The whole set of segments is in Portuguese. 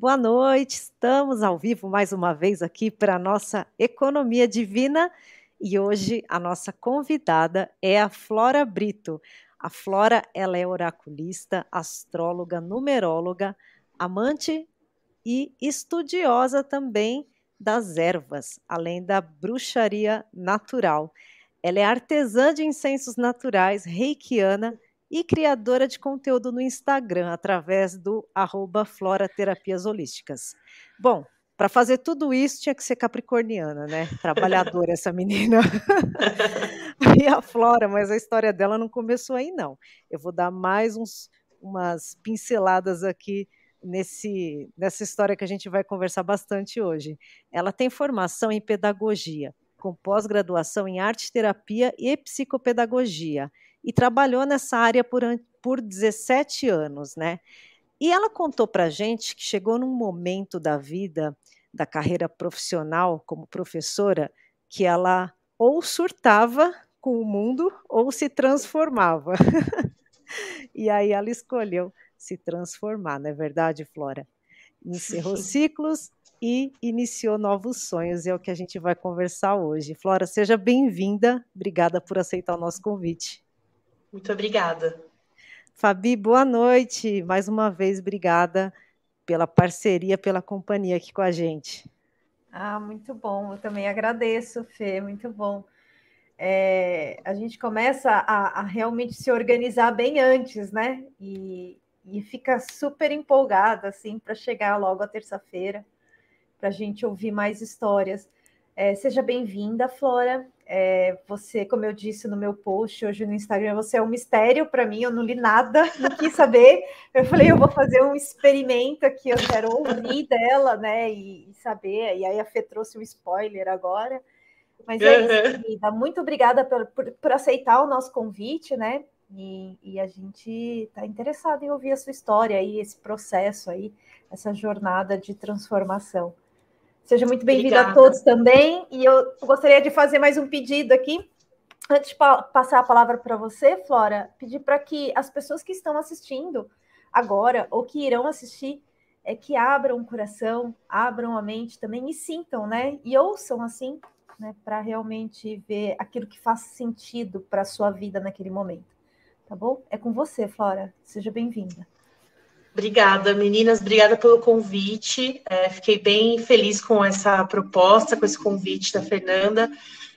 Boa noite, estamos ao vivo mais uma vez aqui para a nossa Economia Divina e hoje a nossa convidada é a Flora Brito. A Flora, ela é oraculista, astróloga, numeróloga, amante e estudiosa também das ervas, além da bruxaria natural. Ela é artesã de incensos naturais, reikiana e criadora de conteúdo no Instagram, através do arroba Flora Terapias Holísticas. Bom, para fazer tudo isso tinha que ser capricorniana, né? Trabalhadora essa menina. e a Flora, mas a história dela não começou aí, não. Eu vou dar mais uns, umas pinceladas aqui nesse, nessa história que a gente vai conversar bastante hoje. Ela tem formação em pedagogia, com pós-graduação em arte terapia e psicopedagogia e trabalhou nessa área por, por 17 anos, né? E ela contou para a gente que chegou num momento da vida, da carreira profissional como professora, que ela ou surtava com o mundo ou se transformava. e aí ela escolheu se transformar, não é verdade, Flora? Encerrou ciclos e iniciou novos sonhos, e é o que a gente vai conversar hoje. Flora, seja bem-vinda, obrigada por aceitar o nosso convite. Muito obrigada. Fabi, boa noite. Mais uma vez, obrigada pela parceria, pela companhia aqui com a gente. Ah, muito bom. Eu também agradeço, Fê, muito bom. É, a gente começa a, a, realmente se organizar bem antes, né? E, e fica super empolgada, assim, para chegar logo a terça-feira, para a gente ouvir mais histórias. É, seja bem-vinda, Flora. É, você, como eu disse no meu post hoje no Instagram, você é um mistério para mim, eu não li nada, não quis saber. Eu falei, eu vou fazer um experimento aqui, eu quero ouvir dela, né, e, e saber. E aí a Fê trouxe um spoiler agora. Mas é isso, querida. Muito obrigada por, por, por, aceitar o nosso convite, né? E, e a gente está interessado em ouvir a sua história aí, esse processo aí, essa jornada de transformação. Seja muito bem-vindo a todos também. E eu gostaria de fazer mais um pedido aqui. Antes de passar a palavra para você, Flora, pedir para que as pessoas que estão assistindo agora ou que irão assistir é que abram o coração, abram a mente também e sintam, né? E ouçam assim, né? Para realmente ver aquilo que faz sentido para a sua vida naquele momento. Tá bom? É com você, Flora. Seja bem-vinda. Obrigada, meninas, obrigada pelo convite. É, fiquei bem feliz com essa proposta, com esse convite da Fernanda.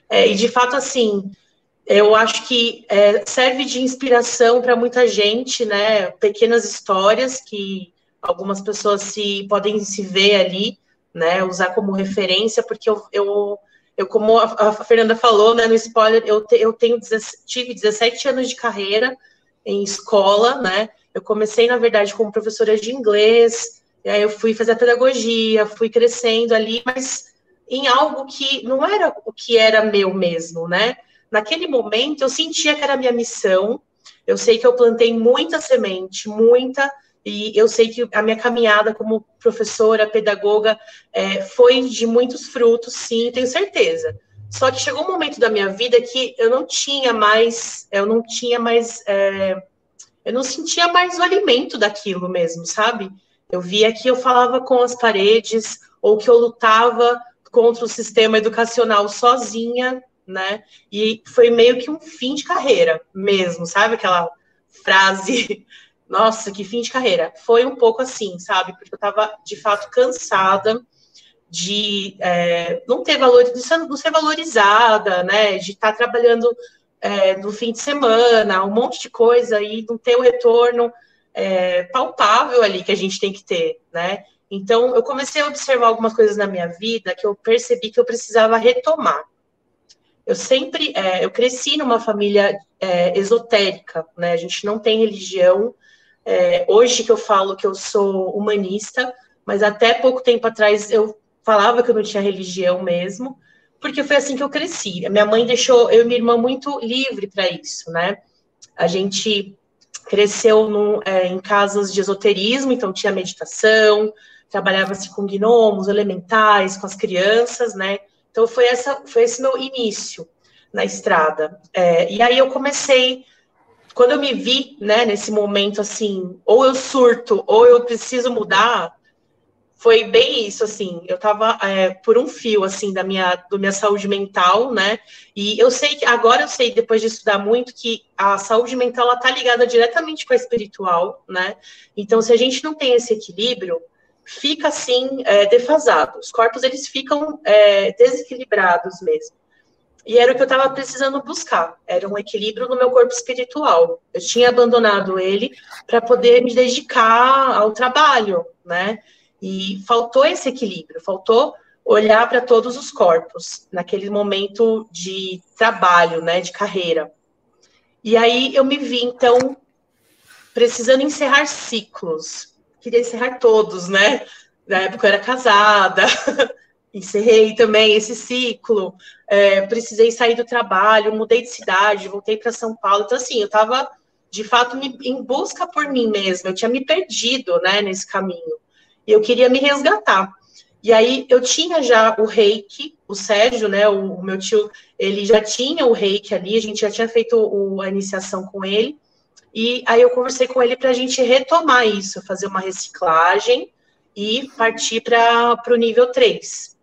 É, e de fato, assim, eu acho que é, serve de inspiração para muita gente, né? Pequenas histórias que algumas pessoas se podem se ver ali, né? Usar como referência, porque eu, eu, eu como a, a Fernanda falou, né? No spoiler, eu, te, eu tenho tive 17 anos de carreira em escola, né? Eu comecei, na verdade, como professora de inglês, e aí eu fui fazer a pedagogia, fui crescendo ali, mas em algo que não era o que era meu mesmo, né? Naquele momento eu sentia que era minha missão. Eu sei que eu plantei muita semente, muita, e eu sei que a minha caminhada como professora, pedagoga, é, foi de muitos frutos, sim, tenho certeza. Só que chegou um momento da minha vida que eu não tinha mais, eu não tinha mais é, eu não sentia mais o alimento daquilo mesmo, sabe? Eu via que eu falava com as paredes, ou que eu lutava contra o sistema educacional sozinha, né? E foi meio que um fim de carreira mesmo, sabe? Aquela frase, nossa, que fim de carreira. Foi um pouco assim, sabe? Porque eu estava de fato cansada de é, não ter valor, de não ser valorizada, né? De estar tá trabalhando é, no fim de semana, um monte de coisa e não ter o retorno é, palpável ali que a gente tem que ter, né? Então, eu comecei a observar algumas coisas na minha vida que eu percebi que eu precisava retomar. Eu sempre, é, eu cresci numa família é, esotérica, né? A gente não tem religião. É, hoje que eu falo que eu sou humanista, mas até pouco tempo atrás eu falava que eu não tinha religião mesmo porque foi assim que eu cresci. Minha mãe deixou eu e minha irmã muito livre para isso, né? A gente cresceu no, é, em casas de esoterismo, então tinha meditação, trabalhava-se com gnomos, elementais, com as crianças, né? Então foi, essa, foi esse meu início na estrada. É, e aí eu comecei, quando eu me vi, né, nesse momento assim, ou eu surto, ou eu preciso mudar, foi bem isso, assim, eu tava é, por um fio, assim, da minha, da minha saúde mental, né, e eu sei que, agora eu sei, depois de estudar muito, que a saúde mental, ela tá ligada diretamente com a espiritual, né, então se a gente não tem esse equilíbrio, fica, assim, é, defasado, os corpos, eles ficam é, desequilibrados mesmo, e era o que eu estava precisando buscar, era um equilíbrio no meu corpo espiritual, eu tinha abandonado ele para poder me dedicar ao trabalho, né, e faltou esse equilíbrio, faltou olhar para todos os corpos naquele momento de trabalho, né, de carreira. E aí eu me vi então precisando encerrar ciclos. Queria encerrar todos, né? Na época eu era casada, encerrei também esse ciclo. É, precisei sair do trabalho, mudei de cidade, voltei para São Paulo. Então assim, eu estava de fato me, em busca por mim mesma. Eu tinha me perdido, né, nesse caminho e eu queria me resgatar. E aí eu tinha já o reiki, o Sérgio, né, o, meu tio, ele já tinha o reiki ali, a gente já tinha feito o, a iniciação com ele, e aí eu conversei com ele para a gente retomar isso, fazer uma reciclagem e partir para o nível 3.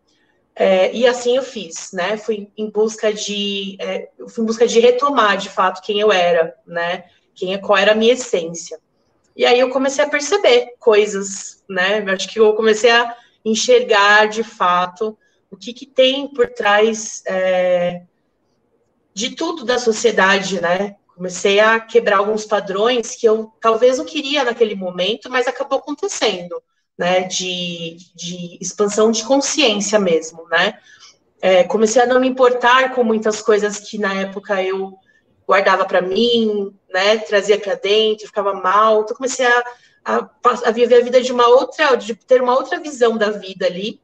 É, e assim eu fiz, né? Fui em busca de, é, fui em busca de retomar de fato quem eu era, né? Quem, qual era a minha essência. E aí eu comecei a perceber coisas, né? Eu acho que eu comecei a enxergar de fato o que, que tem por trás é, de tudo da sociedade, né? Comecei a quebrar alguns padrões que eu talvez não queria naquele momento, mas acabou acontecendo, né? De, de expansão de consciência mesmo, né? É, comecei a não me importar com muitas coisas que na época eu guardava para mim, né, trazia para dentro, ficava mal. Então comecei a, a, a, viver a vida de uma outra, de ter uma outra visão da vida ali.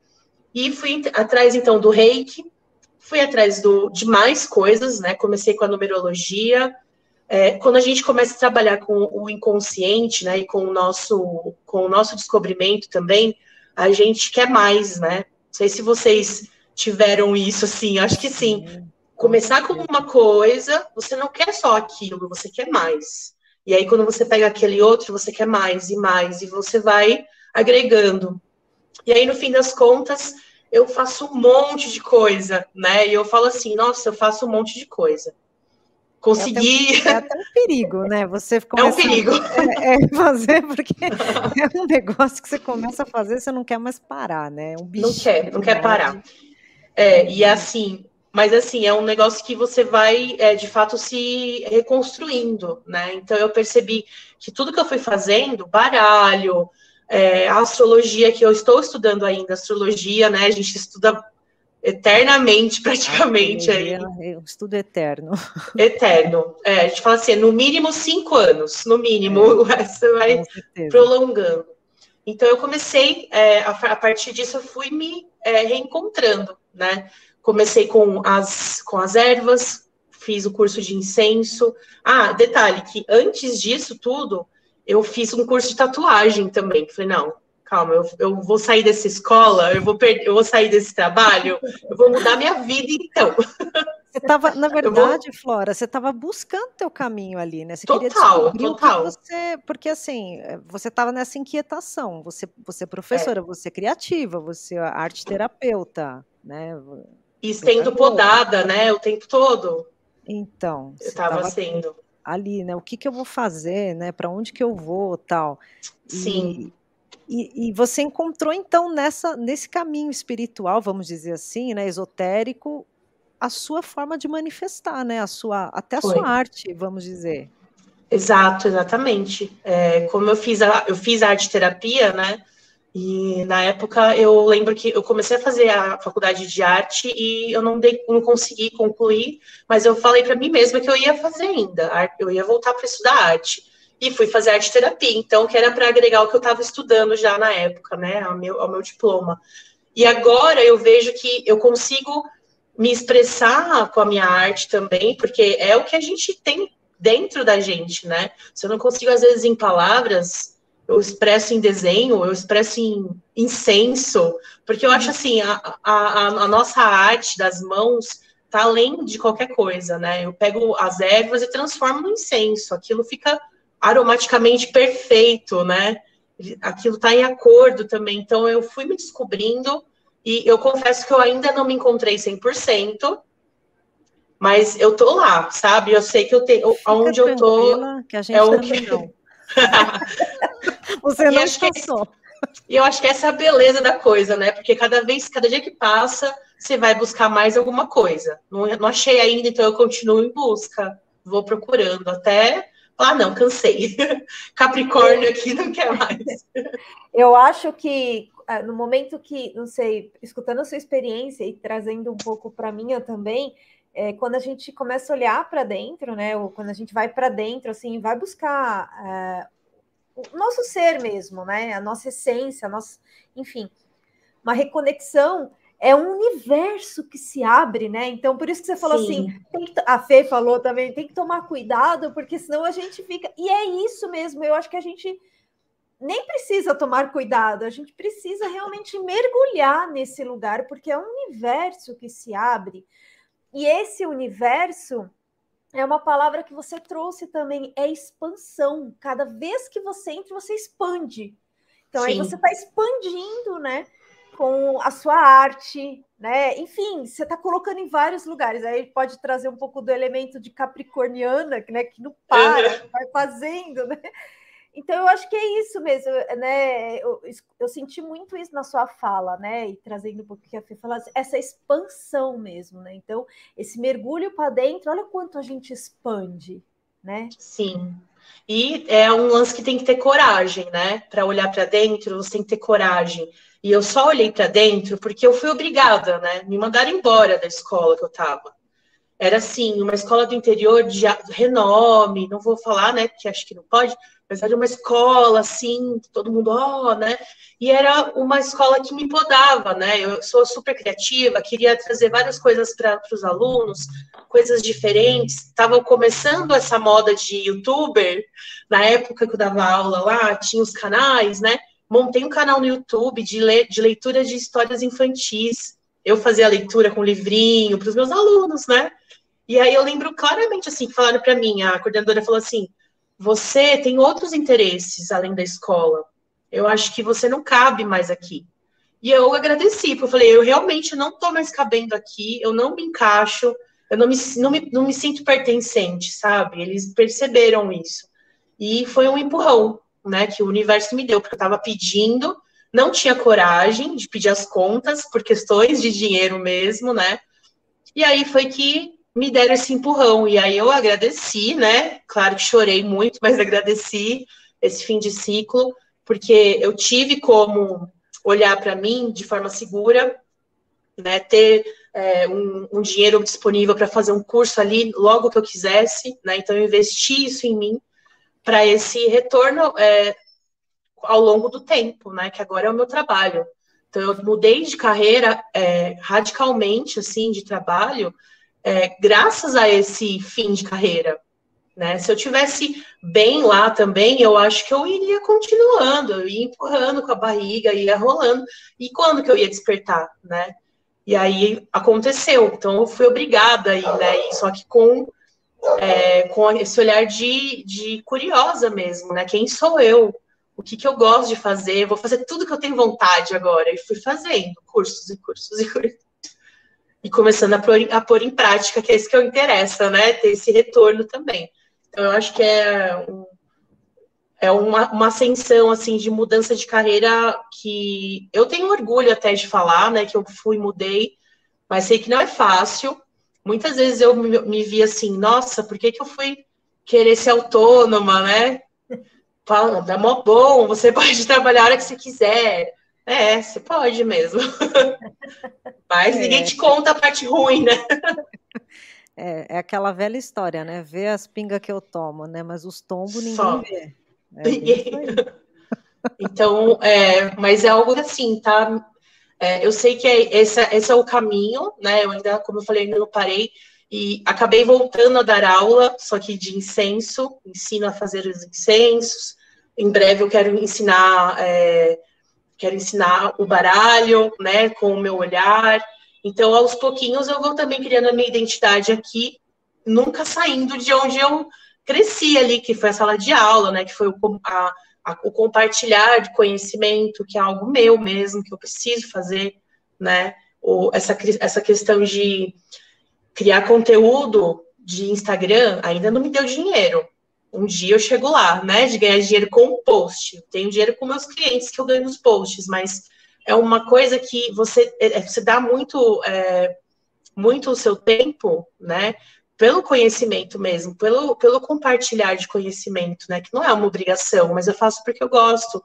E fui atrás então do Reiki, fui atrás do, de mais coisas, né? Comecei com a numerologia. É, quando a gente começa a trabalhar com o inconsciente, né, e com o nosso com o nosso descobrimento também, a gente quer mais, né? Não sei se vocês tiveram isso assim, acho que sim começar com uma coisa, você não quer só aquilo, você quer mais. E aí, quando você pega aquele outro, você quer mais e mais, e você vai agregando. E aí, no fim das contas, eu faço um monte de coisa, né? E eu falo assim, nossa, eu faço um monte de coisa. Consegui. É até, é até um perigo, né? Você começa é um perigo. É, é fazer, porque é um negócio que você começa a fazer, você não quer mais parar, né? Um bicho. Não quer, não quer parar. É, e assim, mas assim, é um negócio que você vai é, de fato se reconstruindo, né? Então eu percebi que tudo que eu fui fazendo, baralho, é, astrologia que eu estou estudando ainda, astrologia, né? A gente estuda eternamente, praticamente. aí. É um estudo eterno. Eterno. É, a gente fala assim, no mínimo cinco anos, no mínimo, é, o resto vai prolongando. Então eu comecei, é, a, a, partir disso, eu fui me é, reencontrando, né? Comecei com as, com as ervas, fiz o curso de incenso. Ah, detalhe, que antes disso tudo, eu fiz um curso de tatuagem também. Falei, não, calma, eu, eu vou sair dessa escola, eu vou, perder, eu vou sair desse trabalho, eu vou mudar minha vida então. Você estava, na verdade, vou... Flora, você estava buscando teu caminho ali, né? Você total, total. você, porque assim, você estava nessa inquietação. Você, você é professora, é. você é criativa, você é arte terapeuta, né? E sendo podada, né, o tempo todo. Então. Eu estava sendo. Ali, né? O que, que eu vou fazer, né? Para onde que eu vou, tal. Sim. E, e, você encontrou então nessa nesse caminho espiritual, vamos dizer assim, né, esotérico, a sua forma de manifestar, né, a sua até a Foi. sua arte, vamos dizer. Exato, exatamente. É, como eu fiz a, eu fiz arte terapia, né? E na época eu lembro que eu comecei a fazer a faculdade de arte e eu não, dei, não consegui concluir, mas eu falei para mim mesma que eu ia fazer ainda, eu ia voltar para estudar arte. E fui fazer arte terapia, então, que era para agregar o que eu estava estudando já na época, né, ao meu, ao meu diploma. E agora eu vejo que eu consigo me expressar com a minha arte também, porque é o que a gente tem dentro da gente, né? Se eu não consigo, às vezes, em palavras, eu expresso em desenho, eu expresso em incenso, porque eu acho assim, a, a, a nossa arte das mãos tá além de qualquer coisa, né? Eu pego as ervas e transformo no incenso, aquilo fica aromaticamente perfeito, né? aquilo está em acordo também. Então, eu fui me descobrindo e eu confesso que eu ainda não me encontrei 100%, mas eu tô lá, sabe? Eu sei que eu tenho, Fica onde eu tô. Que a gente é o que... não. Você não passou. E eu acho que essa é a beleza da coisa, né? Porque cada vez, cada dia que passa, você vai buscar mais alguma coisa. Não, não achei ainda, então eu continuo em busca. Vou procurando até ah, não, cansei. Capricórnio aqui não quer mais. Eu acho que ah, no momento que, não sei, escutando a sua experiência e trazendo um pouco para minha também, é, quando a gente começa a olhar para dentro, né? Ou quando a gente vai para dentro, assim, vai buscar é, o nosso ser mesmo, né? A nossa essência, a nossa, enfim, uma reconexão é um universo que se abre, né? Então, por isso que você falou Sim. assim, que, a Fê falou também, tem que tomar cuidado, porque senão a gente fica. E é isso mesmo, eu acho que a gente nem precisa tomar cuidado, a gente precisa realmente mergulhar nesse lugar, porque é um universo que se abre. E esse universo é uma palavra que você trouxe também, é expansão. Cada vez que você entra, você expande. Então, Sim. aí você está expandindo, né? com a sua arte, né? Enfim, você está colocando em vários lugares. Aí pode trazer um pouco do elemento de capricorniana, né? Que não para, uhum. vai fazendo, né? Então eu acho que é isso mesmo, né? Eu, eu, senti muito isso na sua fala, né? E trazendo um pouco que a Fê falou, essa expansão mesmo, né? Então, esse mergulho para dentro, olha quanto a gente expande, né? Sim. E é um lance que tem que ter coragem, né? Para olhar para dentro, você tem que ter coragem. E eu só olhei para dentro porque eu fui obrigada, né? Me mandaram embora da escola que eu estava. Era assim, uma escola do interior de renome, não vou falar, né? Porque acho que não pode, mas era uma escola assim, todo mundo, ó, oh, né? E era uma escola que me podava, né? Eu sou super criativa, queria trazer várias coisas para os alunos, coisas diferentes. Estava começando essa moda de youtuber, na época que eu dava aula lá, tinha os canais, né? montei um canal no YouTube de, le de leitura de histórias infantis. Eu fazia leitura com livrinho para os meus alunos, né? E aí eu lembro claramente assim falaram para mim, a coordenadora falou assim: "Você tem outros interesses além da escola. Eu acho que você não cabe mais aqui". E eu agradeci, porque eu falei: "Eu realmente não estou mais cabendo aqui, eu não me encaixo, eu não me, não me, não me sinto pertencente, sabe? Eles perceberam isso. E foi um empurrão né, que o universo me deu, porque eu estava pedindo, não tinha coragem de pedir as contas por questões de dinheiro mesmo, né? E aí foi que me deram esse empurrão. E aí eu agradeci, né? Claro que chorei muito, mas agradeci esse fim de ciclo, porque eu tive como olhar para mim de forma segura, né? Ter é, um, um dinheiro disponível para fazer um curso ali logo que eu quisesse, né? Então eu investi isso em mim para esse retorno é, ao longo do tempo, né? Que agora é o meu trabalho. Então, eu mudei de carreira é, radicalmente, assim, de trabalho, é, graças a esse fim de carreira. Né? Se eu tivesse bem lá também, eu acho que eu iria continuando, eu ia empurrando com a barriga, ia rolando. E quando que eu ia despertar, né? E aí aconteceu. Então eu fui obrigada aí, né? Só que com é, com esse olhar de, de curiosa mesmo, né? Quem sou eu? O que, que eu gosto de fazer? Vou fazer tudo que eu tenho vontade agora. E fui fazendo cursos e cursos e cursos. E começando a pôr, a pôr em prática, que é isso que eu interessa, né? Ter esse retorno também. Então, eu acho que é, um, é uma, uma ascensão, assim, de mudança de carreira que eu tenho orgulho até de falar, né? Que eu fui, mudei, mas sei que não é fácil muitas vezes eu me, me vi assim, nossa, por que, que eu fui querer ser autônoma, né? Fala, é mó bom, você pode trabalhar a hora que você quiser. É, você pode mesmo. Mas é. ninguém te conta a parte ruim, né? É, é aquela velha história, né? Vê as pingas que eu tomo, né? Mas os tombos ninguém Só. vê. É então, é, mas é algo assim, tá? É, eu sei que é, esse, esse, é o caminho, né? Eu ainda, como eu falei, ainda não parei. E acabei voltando a dar aula, só que de incenso, ensino a fazer os incensos. Em breve eu quero ensinar, é, quero ensinar o baralho, né, com o meu olhar. Então, aos pouquinhos, eu vou também criando a minha identidade aqui, nunca saindo de onde eu cresci ali, que foi a sala de aula, né, que foi a, a, o compartilhar de conhecimento, que é algo meu mesmo, que eu preciso fazer, né? O, essa, essa questão de criar conteúdo de Instagram ainda não me deu dinheiro. Um dia eu chego lá, né? De ganhar dinheiro com post. Tenho dinheiro com meus clientes que eu ganho nos posts, mas é uma coisa que você, é, você dá muito, é, muito o seu tempo, né? Pelo conhecimento mesmo, pelo, pelo compartilhar de conhecimento, né? Que não é uma obrigação, mas eu faço porque eu gosto.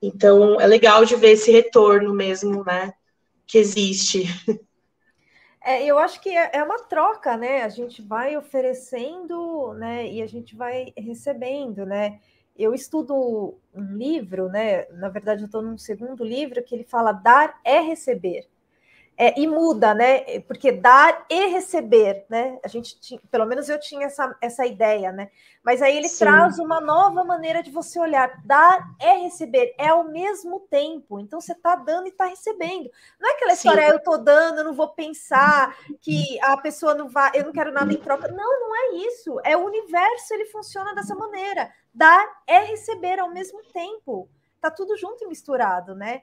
Então, é legal de ver esse retorno mesmo, né? Que existe. É, eu acho que é, é uma troca, né? A gente vai oferecendo, né? E a gente vai recebendo, né? Eu estudo um livro, né? Na verdade, eu estou num segundo livro que ele fala dar é receber. É, e muda, né? Porque dar e receber, né? A gente tinha, pelo menos eu tinha essa, essa ideia, né? Mas aí ele Sim. traz uma nova maneira de você olhar. Dar é receber, é ao mesmo tempo. Então você está dando e está recebendo. Não é aquela história, ah, eu estou dando, eu não vou pensar que a pessoa não vai, eu não quero nada em troca. Não, não é isso. É o universo, ele funciona dessa maneira. Dar é receber ao mesmo tempo. Tá tudo junto e misturado, né?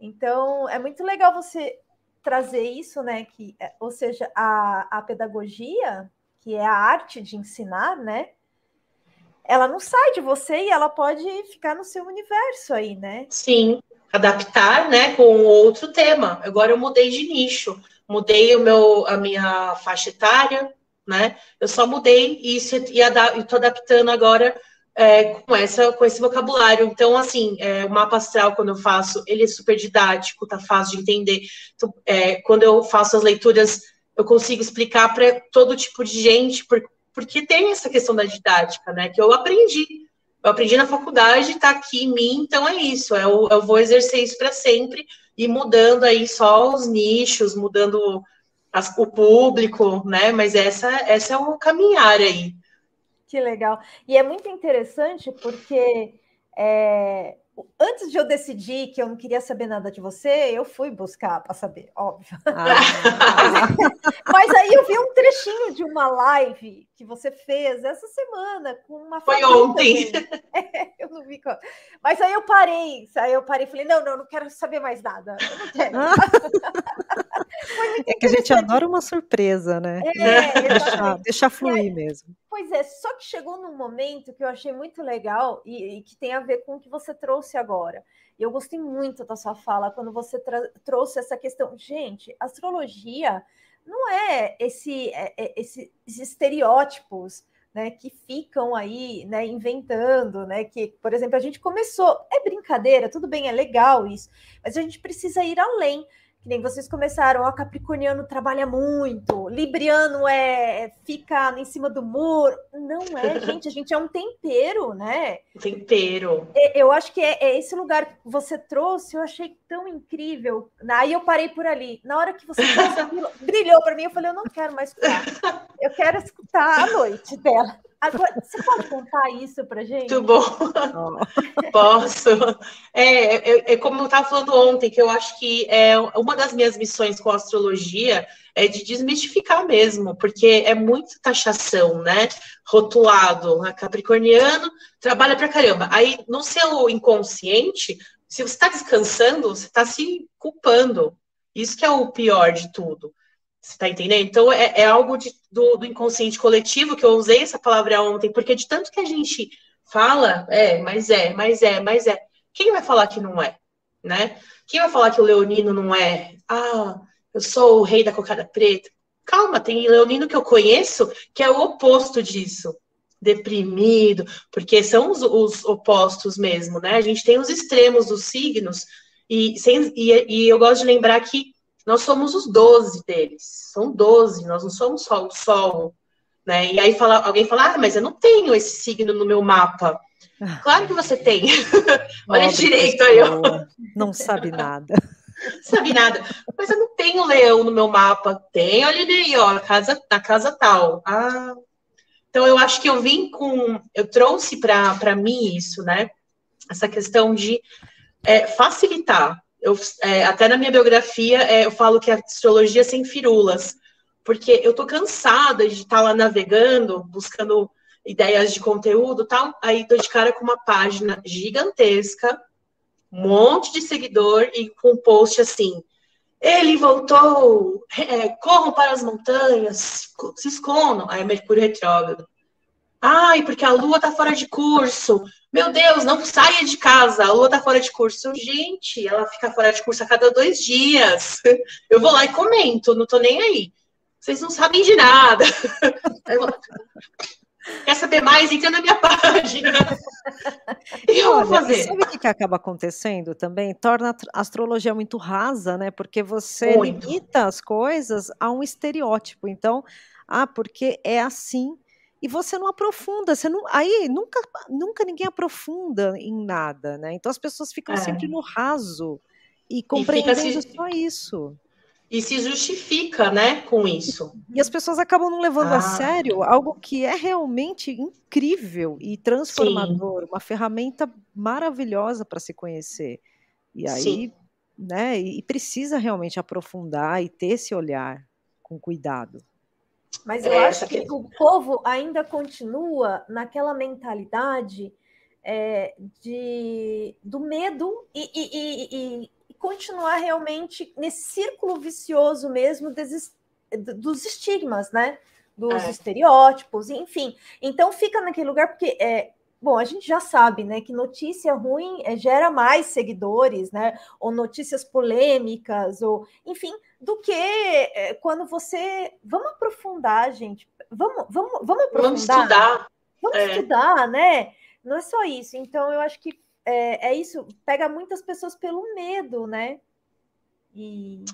Então é muito legal você trazer isso, né? Que, é, ou seja, a, a pedagogia, que é a arte de ensinar, né? Ela não sai de você e ela pode ficar no seu universo aí, né? Sim, adaptar, né, com outro tema. Agora eu mudei de nicho, mudei o meu, a minha faixa etária, né? Eu só mudei isso e estou adaptando agora é, com, essa, com esse vocabulário. Então, assim, é, o mapa astral, quando eu faço, ele é super didático, tá fácil de entender. Então, é, quando eu faço as leituras, eu consigo explicar para todo tipo de gente, por, porque tem essa questão da didática, né? Que eu aprendi. Eu aprendi na faculdade, está aqui em mim, então é isso. Eu, eu vou exercer isso para sempre e mudando aí só os nichos, mudando as, o público, né? Mas essa, essa é o caminhar aí. Que legal. E é muito interessante porque é, antes de eu decidir que eu não queria saber nada de você, eu fui buscar para saber, óbvio. Ah, Mas aí eu vi um trechinho de uma live que você fez essa semana com uma Foi ontem. É, eu não vi. Mas aí eu parei, aí eu parei e falei: não, não, não quero saber mais nada. Eu não quero. é que a gente adora uma surpresa, né? É, deixar, deixar fluir mesmo. Pois é, só que chegou num momento que eu achei muito legal e, e que tem a ver com o que você trouxe agora. E eu gostei muito da sua fala quando você trouxe essa questão. Gente, astrologia não é esse, é, é, esses estereótipos né, que ficam aí né, inventando, né? Que, por exemplo, a gente começou, é brincadeira, tudo bem, é legal isso, mas a gente precisa ir além que nem vocês começaram, ó, Capricorniano trabalha muito, Libriano é fica em cima do muro. Não é, gente, a gente é um tempero, né? Tempero. Eu acho que é, é esse lugar que você trouxe, eu achei tão incrível. Aí eu parei por ali. Na hora que você brilhou para mim, eu falei, eu não quero mais escutar. Eu quero escutar a noite dela. Agora, você pode contar isso para gente? Muito bom. Posso. É, é, é, como eu estava falando ontem, que eu acho que é uma das minhas missões com a astrologia é de desmistificar mesmo, porque é muito taxação, né? Rotulado. A Capricorniano trabalha para caramba. Aí, no seu inconsciente, se você está descansando, você está se culpando. Isso que é o pior de tudo. Você está entendendo? Então, é, é algo de, do, do, inconsciente coletivo, que eu usei essa palavra ontem, porque de tanto que a gente fala, é, mas é, mas é, mas é. Quem vai falar que não é? Né? Quem vai falar que o leonino não é? Ah, eu sou o rei da cocada preta. Calma, tem leonino que eu conheço que é o oposto disso. Deprimido, porque são os, os opostos mesmo, né? A gente tem os extremos dos signos, e, sem, e, e eu gosto de lembrar que nós somos os 12 deles. São 12, nós não somos só o Sol. Né? E aí fala, alguém fala, ah, mas eu não tenho esse signo no meu mapa. Ah. Claro que você tem. Olha direito aí. Não sabe nada. Não sabe nada. Mas eu não tenho leão no meu mapa. Tem, olha aí, ó, na casa, na casa tal. Ah. Então eu acho que eu vim com. Eu trouxe para mim isso, né? Essa questão de é, facilitar eu, é, até na minha biografia é, eu falo que é astrologia sem firulas, porque eu tô cansada de estar tá lá navegando, buscando ideias de conteúdo tal. Aí dou de cara com uma página gigantesca, um monte de seguidor e com um post assim. Ele voltou, é, corram para as montanhas, se escondam. Aí é Mercúrio retrógrado. Ai, porque a lua tá fora de curso. Meu Deus, não saia de casa, a lua tá fora de curso. Gente, ela fica fora de curso a cada dois dias. Eu vou lá e comento, não tô nem aí. Vocês não sabem de nada. Quer saber mais? Entra na minha página. E eu Olha, vou fazer. Sabe o que, que acaba acontecendo também? Torna a astrologia muito rasa, né? Porque você muito. limita as coisas a um estereótipo. Então, ah, porque é assim e você não aprofunda, você não, aí nunca, nunca ninguém aprofunda em nada, né? Então as pessoas ficam é. sempre no raso e compreendendo e se, só isso. E se justifica, né, com isso. E as pessoas acabam não levando ah. a sério algo que é realmente incrível e transformador, Sim. uma ferramenta maravilhosa para se conhecer. E aí, Sim. né, e precisa realmente aprofundar e ter esse olhar com cuidado. Mas eu é, acho que, que o povo ainda continua naquela mentalidade é, de, do medo e, e, e, e, continuar realmente nesse círculo vicioso mesmo des, dos estigmas, né? Dos é. estereótipos, enfim. Então fica naquele lugar, porque é, Bom, a gente já sabe, né, que notícia ruim é, gera mais seguidores, né, ou notícias polêmicas, ou enfim, do que é, quando você vamos aprofundar, gente, vamos, vamos, vamos aprofundar, vamos estudar, vamos é. estudar, né? Não é só isso. Então, eu acho que é, é isso pega muitas pessoas pelo medo, né? E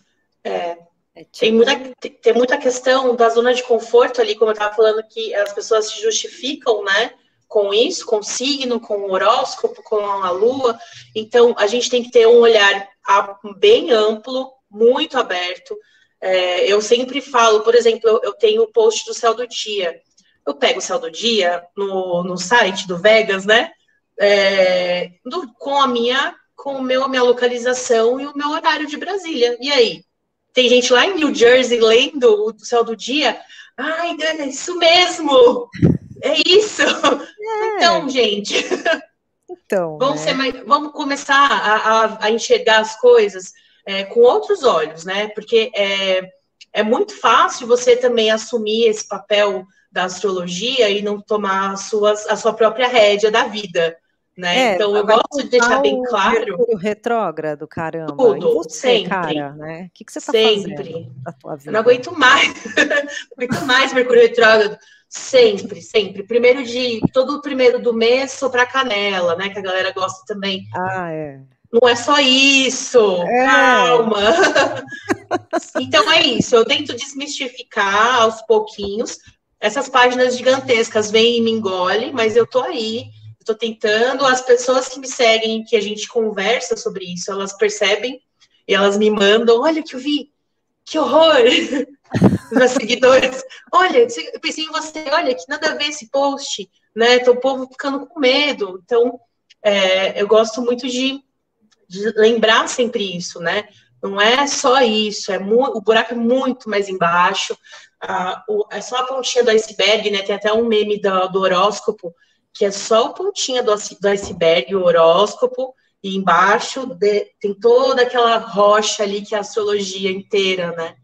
é. É, tipo... Tem, muita, tem muita questão da zona de conforto ali, como eu estava falando, que as pessoas se justificam, né? com isso, com o signo, com o horóscopo, com a lua. Então, a gente tem que ter um olhar bem amplo, muito aberto. É, eu sempre falo, por exemplo, eu, eu tenho o post do céu do dia. Eu pego o céu do dia no, no site do Vegas, né? É, do, com a minha, com o meu, a minha localização e o meu horário de Brasília. E aí? Tem gente lá em New Jersey lendo o céu do dia. Ai, é isso mesmo! É isso! É. Então, gente. Então, vamos, né? mais, vamos começar a, a, a, enxergar as coisas é, com outros olhos, né? Porque é, é muito fácil você também assumir esse papel da astrologia e não tomar a, suas, a sua própria rédea da vida. Né? É, então eu gosto de deixar bem claro. O retrógrado, caramba. Tudo, você, sempre. Cara, né? O que, que você está fazendo na tua vida? Eu não aguento mais. não aguento mais Mercúrio retrógrado. Sempre, sempre. Primeiro de todo o primeiro do mês soprar canela, né? Que a galera gosta também. Ah, é. Não é só isso. É. Calma. então é isso. Eu tento desmistificar aos pouquinhos. Essas páginas gigantescas vêm e me engolem, mas eu tô aí. Estou tentando. As pessoas que me seguem, que a gente conversa sobre isso, elas percebem e elas me mandam. Olha que eu vi. Que horror! meus seguidores. Olha, eu pensei em você, olha, que nada a ver esse post, né? Então o povo ficando com medo. Então, é, eu gosto muito de, de, lembrar sempre isso, né? Não é só isso, é o buraco é muito mais embaixo. Ah, o, é só a pontinha do iceberg, né? Tem até um meme do, do horóscopo, que é só a pontinha do, do iceberg, o horóscopo, e embaixo de, tem toda aquela rocha ali que é a astrologia inteira, né?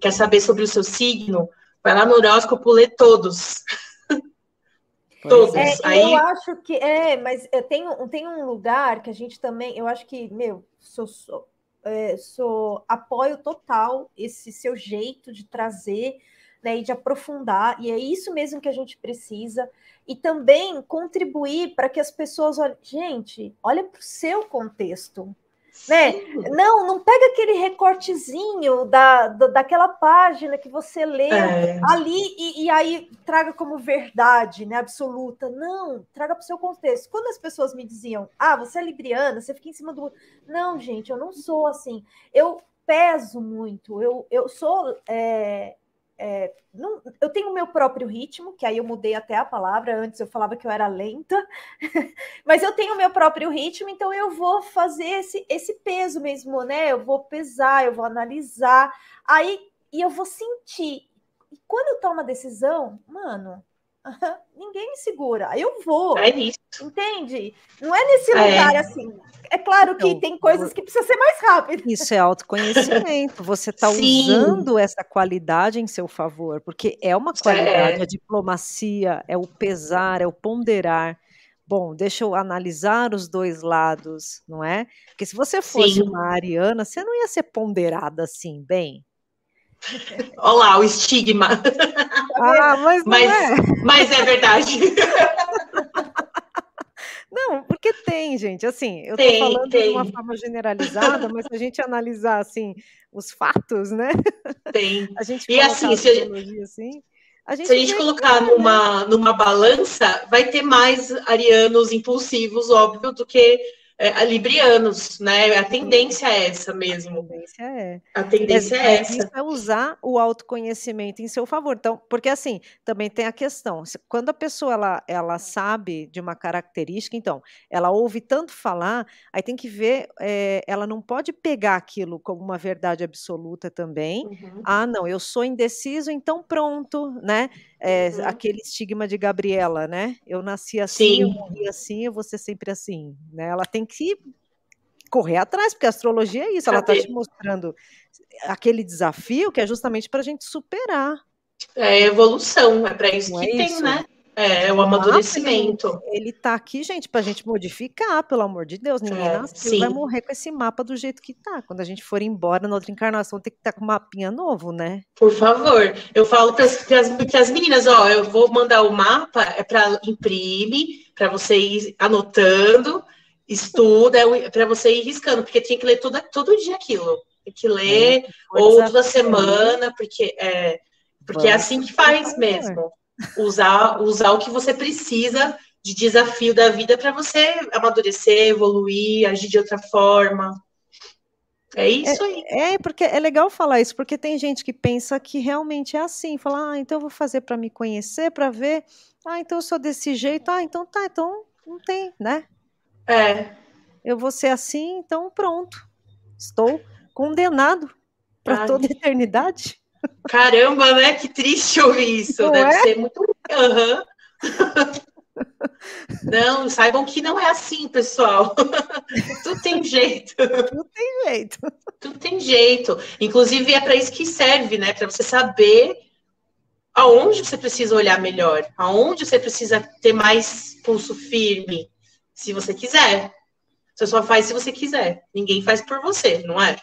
Quer saber sobre o seu signo? Vai lá no horóscopo, lê todos. todos. É, Aí... Eu acho que é, mas tem, tem um lugar que a gente também, eu acho que, meu, sou, sou, é, sou apoio total esse seu jeito de trazer né, e de aprofundar, e é isso mesmo que a gente precisa, e também contribuir para que as pessoas olhem, gente, olha para o seu contexto, né? Não, não pega aquele recortezinho da, da, daquela página que você lê é. ali e, e, aí traga como verdade, né, absoluta. Não, traga para o seu contexto. Quando as pessoas me diziam, ah, você é libriana, você fica em cima do. Não, gente, eu não sou assim. Eu peso muito, eu, eu sou. É, é, não, eu tenho o meu próprio ritmo, que aí eu mudei até a palavra, antes eu falava que eu era lenta, mas eu tenho o meu próprio ritmo, então eu vou fazer esse, esse peso mesmo, né? Eu vou pesar, eu vou analisar, aí e eu vou sentir. E quando eu tomo a decisão, mano, ninguém me segura. Eu vou. É isso. Entende? Não é nesse é. lugar assim. É claro que então, tem coisas que precisa ser mais rápido. Isso é autoconhecimento. Você está usando essa qualidade em seu favor, porque é uma qualidade, é. a diplomacia, é o pesar, é o ponderar. Bom, deixa eu analisar os dois lados, não é? Porque se você fosse Sim. uma ariana, você não ia ser ponderada assim, bem. Olá, o estigma. Ah, mas, mas, é. mas é verdade. Não, porque tem, gente. Assim, eu estou falando tem. de uma forma generalizada, mas se a gente analisar assim os fatos, né? Tem. A gente e assim, se a gente, assim, a gente se a gente colocar né? numa, numa balança, vai ter mais arianos impulsivos, óbvio, do que é, librianos, né? A tendência é essa mesmo. A tendência é. A tendência é, é essa. Isso é usar o autoconhecimento em seu favor. Então, porque assim, também tem a questão, quando a pessoa ela, ela sabe de uma característica, então, ela ouve tanto falar, aí tem que ver, é, ela não pode pegar aquilo como uma verdade absoluta também. Uhum. Ah, não, eu sou indeciso, então pronto, né? É, uhum. Aquele estigma de Gabriela, né? Eu nasci assim, Sim. eu morri assim, eu vou ser sempre assim, né? Ela tem que correr atrás, porque a astrologia é isso, ela está te mostrando aquele desafio que é justamente para a gente superar. É evolução, é para isso Não que é tem, isso? né? É, é o amadurecimento. Ele está aqui, gente, para a gente modificar, pelo amor de Deus. Ninguém é, nasceu, vai morrer com esse mapa do jeito que tá. Quando a gente for embora na outra encarnação, tem que estar tá com um mapinha novo, né? Por favor. Eu falo para as meninas, ó, eu vou mandar o mapa, é para imprimir, para você ir anotando, estuda, é para você ir riscando, porque tem que ler todo, todo dia aquilo. Tem que ler, é, ou toda semana, porque é, porque é assim que faz mesmo usar, usar o que você precisa de desafio da vida para você amadurecer, evoluir, agir de outra forma. É isso aí. É, é, porque é legal falar isso, porque tem gente que pensa que realmente é assim, fala, ah, então eu vou fazer para me conhecer, para ver, ah, então eu sou desse jeito, ah, então tá, então não tem, né? É. Eu vou ser assim, então pronto. Estou condenado para toda a eternidade. Caramba, né? Que triste ouvir isso. Não Deve é? ser muito. Uhum. Não, saibam que não é assim, pessoal. Tudo tem jeito. Tudo tem jeito. Tudo tem jeito. Inclusive, é para isso que serve, né? Para você saber aonde você precisa olhar melhor, aonde você precisa ter mais pulso firme, se você quiser. Você só faz se você quiser. Ninguém faz por você, não é?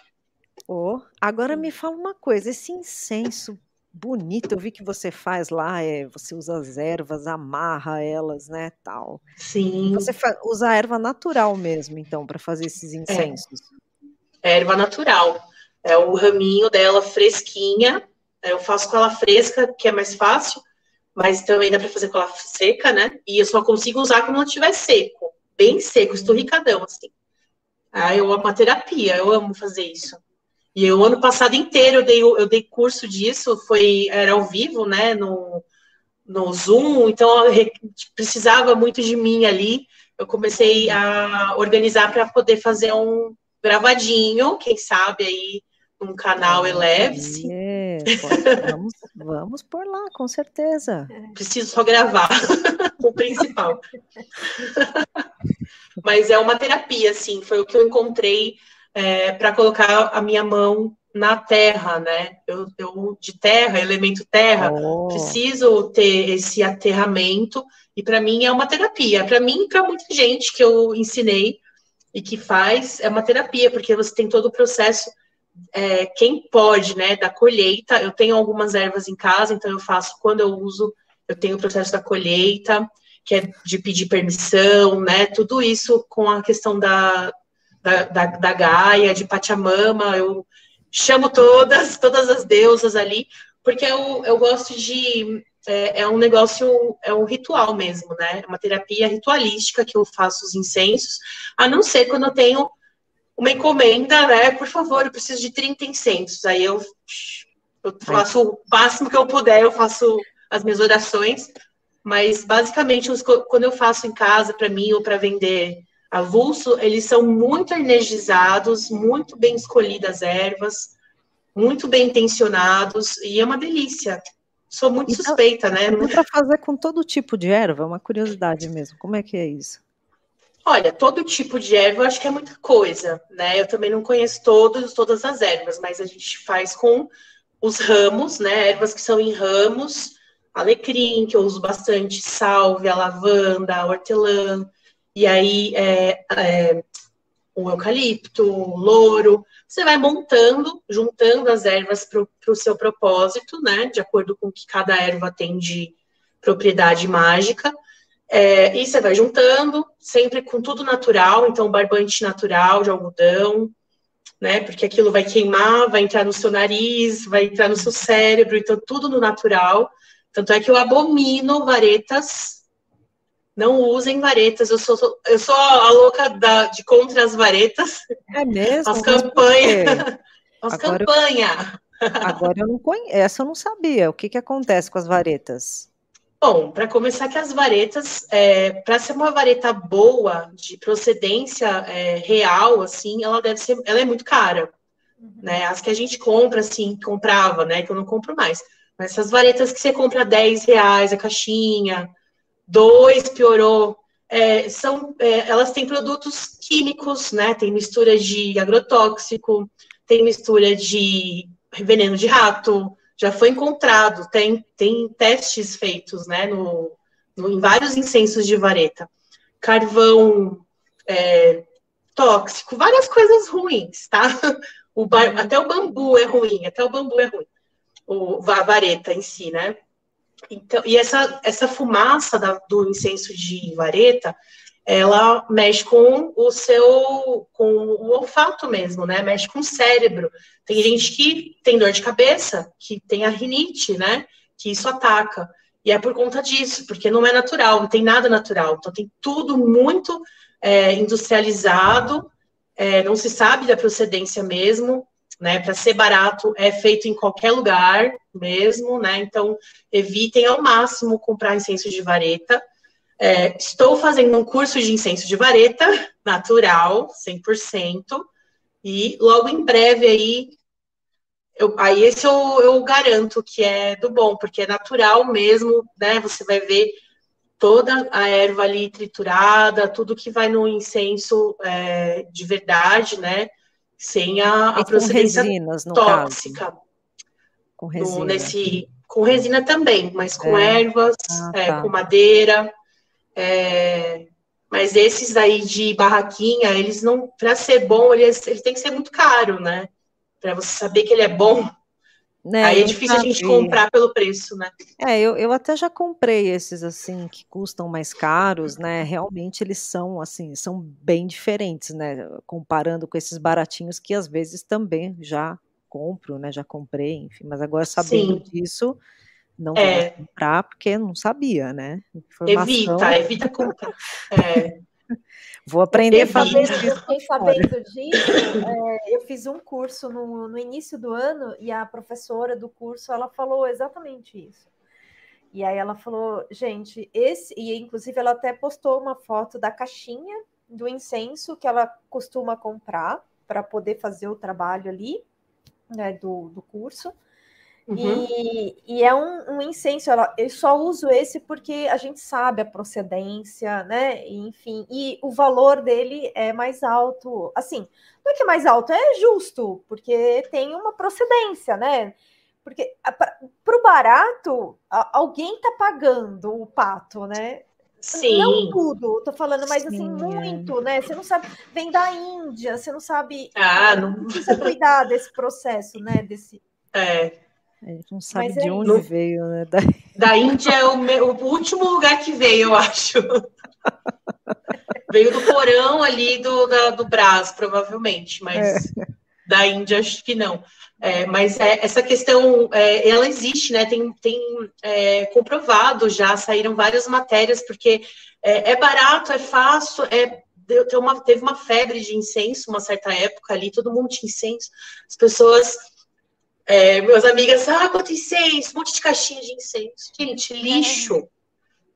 Oh, agora me fala uma coisa, esse incenso bonito, eu vi que você faz lá, é, você usa as ervas, amarra elas, né, tal. Sim. Você usa erva natural mesmo, então, para fazer esses é. incensos. É. é erva natural. É o raminho dela fresquinha. Eu faço com ela fresca, que é mais fácil, mas também dá para fazer com ela seca, né? E eu só consigo usar quando ela estiver seco, bem seco, esturricadão, assim. Ah, eu amo a terapia, eu amo fazer isso. E o ano passado inteiro eu dei, eu dei curso disso, foi, era ao vivo, né, no, no Zoom, então precisava muito de mim ali. Eu comecei a organizar para poder fazer um gravadinho, quem sabe aí um canal Eleve-se. É, vamos, vamos por lá, com certeza. Preciso só gravar o principal. Mas é uma terapia, assim, foi o que eu encontrei é, para colocar a minha mão na terra, né? Eu, eu de terra, elemento terra, oh. preciso ter esse aterramento e para mim é uma terapia. Para mim e para muita gente que eu ensinei e que faz é uma terapia porque você tem todo o processo. É, quem pode, né, da colheita. Eu tenho algumas ervas em casa, então eu faço quando eu uso. Eu tenho o processo da colheita, que é de pedir permissão, né? Tudo isso com a questão da, da, da, da Gaia, de Pachamama, eu chamo todas, todas as deusas ali, porque eu, eu gosto de. É, é, um negócio, é um ritual mesmo, né? É uma terapia ritualística que eu faço os incensos, a não ser quando eu tenho uma encomenda, né? Por favor, eu preciso de 30 incensos. Aí eu, eu faço o máximo que eu puder, eu faço as minhas orações, mas basicamente quando eu faço em casa para mim ou para vender avulso, eles são muito energizados, muito bem escolhidas ervas, muito bem intencionados, e é uma delícia. sou muito então, suspeita, né? Dá para fazer com todo tipo de erva? É uma curiosidade mesmo. Como é que é isso? Olha, todo tipo de erva eu acho que é muita coisa, né? Eu também não conheço todos, todas as ervas, mas a gente faz com os ramos, né? Ervas que são em ramos, alecrim, que eu uso bastante, salvia, lavanda, hortelã, e aí é, é, o eucalipto, o louro. Você vai montando, juntando as ervas para o seu propósito, né? De acordo com o que cada erva tem de propriedade mágica. É, e você vai juntando, sempre com tudo natural, então barbante natural de algodão, né? Porque aquilo vai queimar, vai entrar no seu nariz, vai entrar no seu cérebro, então tudo no natural. Tanto é que eu abomino varetas. Não usem varetas. Eu sou, eu sou a louca da, de contra as varetas. É mesmo? As campanhas. As campanhas. Agora eu não conheço, essa eu não sabia. O que, que acontece com as varetas? Bom, para começar que as varetas, é, para ser uma vareta boa, de procedência é, real, assim, ela deve ser, ela é muito cara, uhum. né? As que a gente compra, assim, comprava, né? Que eu não compro mais. Mas essas varetas que você compra 10 reais a caixinha, dois piorou, é, são, é, elas têm produtos químicos, né? Tem mistura de agrotóxico, tem mistura de veneno de rato, já foi encontrado, tem, tem testes feitos, né, no, no em vários incensos de vareta. Carvão é, tóxico, várias coisas ruins, tá? O bar, até o bambu é ruim, até o bambu é ruim. O, a vareta em si, né? Então, e essa, essa fumaça da, do incenso de vareta, ela mexe com o seu, com o olfato mesmo, né? Mexe com o cérebro. Tem gente que tem dor de cabeça, que tem a rinite, né? Que isso ataca. E é por conta disso, porque não é natural, não tem nada natural. Então tem tudo muito é, industrializado, é, não se sabe da procedência mesmo, né? Para ser barato, é feito em qualquer lugar mesmo, né? Então evitem ao máximo comprar incenso de vareta é, estou fazendo um curso de incenso de vareta, natural, 100%, e logo em breve aí, eu, aí esse eu, eu garanto que é do bom, porque é natural mesmo, né? Você vai ver toda a erva ali triturada, tudo que vai no incenso é, de verdade, né? Sem a, a procedência resinas, tóxica. Caso. Com resina. No, nesse, com resina também, mas com é. ervas, ah, é, tá. com madeira. É, mas esses aí de barraquinha, eles não, para ser bom, eles, ele tem que ser muito caro, né? Para você saber que ele é bom. Né, aí é difícil a gente comprar pelo preço, né? É, eu, eu até já comprei esses assim que custam mais caros, né? Realmente eles são assim, são bem diferentes, né? Comparando com esses baratinhos que às vezes também já compro, né? Já comprei, enfim, mas agora sabendo Sim. disso, não é. comprar porque não sabia, né? Informação... Evita, evita comprar. É. Vou aprender a fazer isso. Eu fiquei sabendo disso. É, eu fiz um curso no, no início do ano e a professora do curso ela falou exatamente isso. E aí ela falou, gente, esse e inclusive ela até postou uma foto da caixinha do incenso que ela costuma comprar para poder fazer o trabalho ali, né, do, do curso. Uhum. E, e, é um, um incenso, ela, eu só uso esse porque a gente sabe a procedência, né? Enfim, e o valor dele é mais alto. Assim, não é que é mais alto, é justo, porque tem uma procedência, né? Porque para o barato, alguém está pagando o pato, né? Sim. Não tudo, tô falando, mas assim, Sim. assim, muito, né? Você não sabe, vem da Índia, você não sabe. Ah, não. Precisa cuidar desse processo, né? Desse. É. A gente não sabe Mas de é onde isso. veio, né? Da, da Índia é o, meu, o, último lugar que veio, eu acho. veio do porão ali do, da, do Brás, provavelmente, mas é. da Índia acho que não. É, mas é, essa questão, é, ela existe, né? Tem, tem comprovado já, saíram várias matérias, porque é, barato, é fácil, é uma, teve uma febre de incenso, uma certa época ali, todo mundo tinha incenso, as pessoas é, meus amigas, ah, quanto incenso, um monte de caixinha de incenso. Gente, lixo.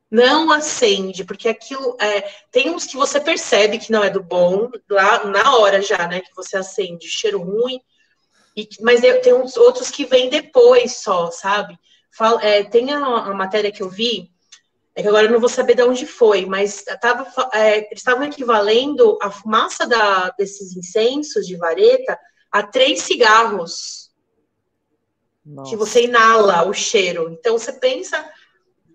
Não acende, porque aquilo é, tem uns que você percebe que não é do bom, lá na hora já, né? Que você acende, cheiro ruim, e, mas tem uns outros que vêm depois só, sabe? fala, é, tem a, a, matéria que eu vi, é que agora eu não vou saber de onde foi, mas tava, é, eles estavam equivalendo a fumaça da, desses incensos de vareta a três cigarros. Nossa. Que você inala o cheiro. Então você pensa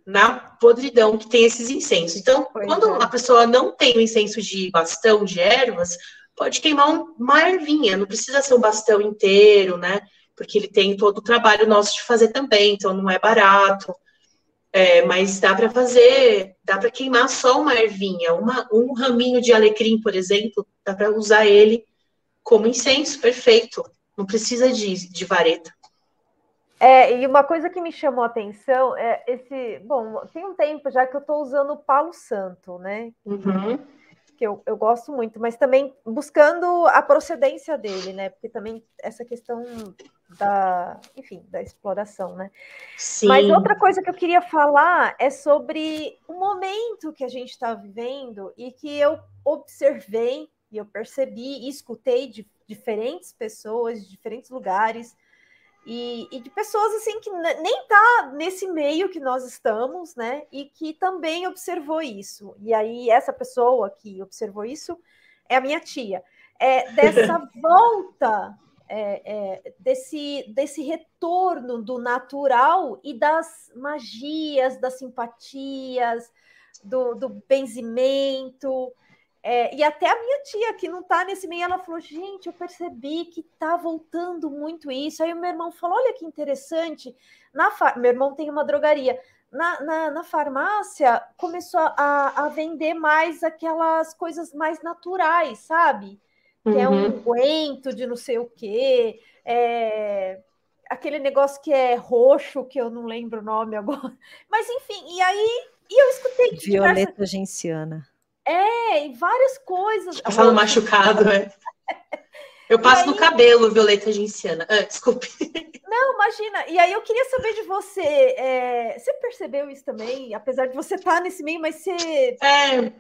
na podridão que tem esses incensos. Então, pois quando é. a pessoa não tem o incenso de bastão de ervas, pode queimar uma ervinha, não precisa ser um bastão inteiro, né? Porque ele tem todo o trabalho nosso de fazer também, então não é barato. É, mas dá para fazer, dá para queimar só uma ervinha, uma, um raminho de alecrim, por exemplo, dá para usar ele como incenso, perfeito. Não precisa de, de vareta. É, e uma coisa que me chamou a atenção é esse. Bom, tem um tempo já que eu estou usando o Palo Santo, né? Uhum. Que eu, eu gosto muito, mas também buscando a procedência dele, né? Porque também essa questão da, enfim, da exploração, né? Sim. Mas outra coisa que eu queria falar é sobre o momento que a gente está vivendo e que eu observei e eu percebi e escutei de diferentes pessoas, de diferentes lugares e, e, de pessoas assim que nem tá nesse meio que nós estamos, né? E que também observou isso. E aí, essa pessoa que observou isso é a minha tia. É, dessa volta, é, é, desse, desse retorno do natural e das magias, das simpatias, do, do benzimento. É, e até a minha tia, que não está nesse meio, ela falou: gente, eu percebi que está voltando muito isso. Aí o meu irmão falou: olha que interessante. Na far... Meu irmão tem uma drogaria. Na, na, na farmácia começou a, a, vender mais aquelas coisas mais naturais, sabe? Que uhum. é um uhum. coento de não sei o quê. É... Aquele negócio que é roxo, que eu não lembro o nome agora. Mas enfim, e aí e eu escutei. Violeta diversas... genciana. É, e várias coisas. Falo machucado, é. Eu passo aí... no cabelo violeta genciana. Ah, desculpe. Não, imagina. E aí eu queria saber de você. É... Você percebeu isso também? Apesar de você estar tá nesse meio, mas você. É.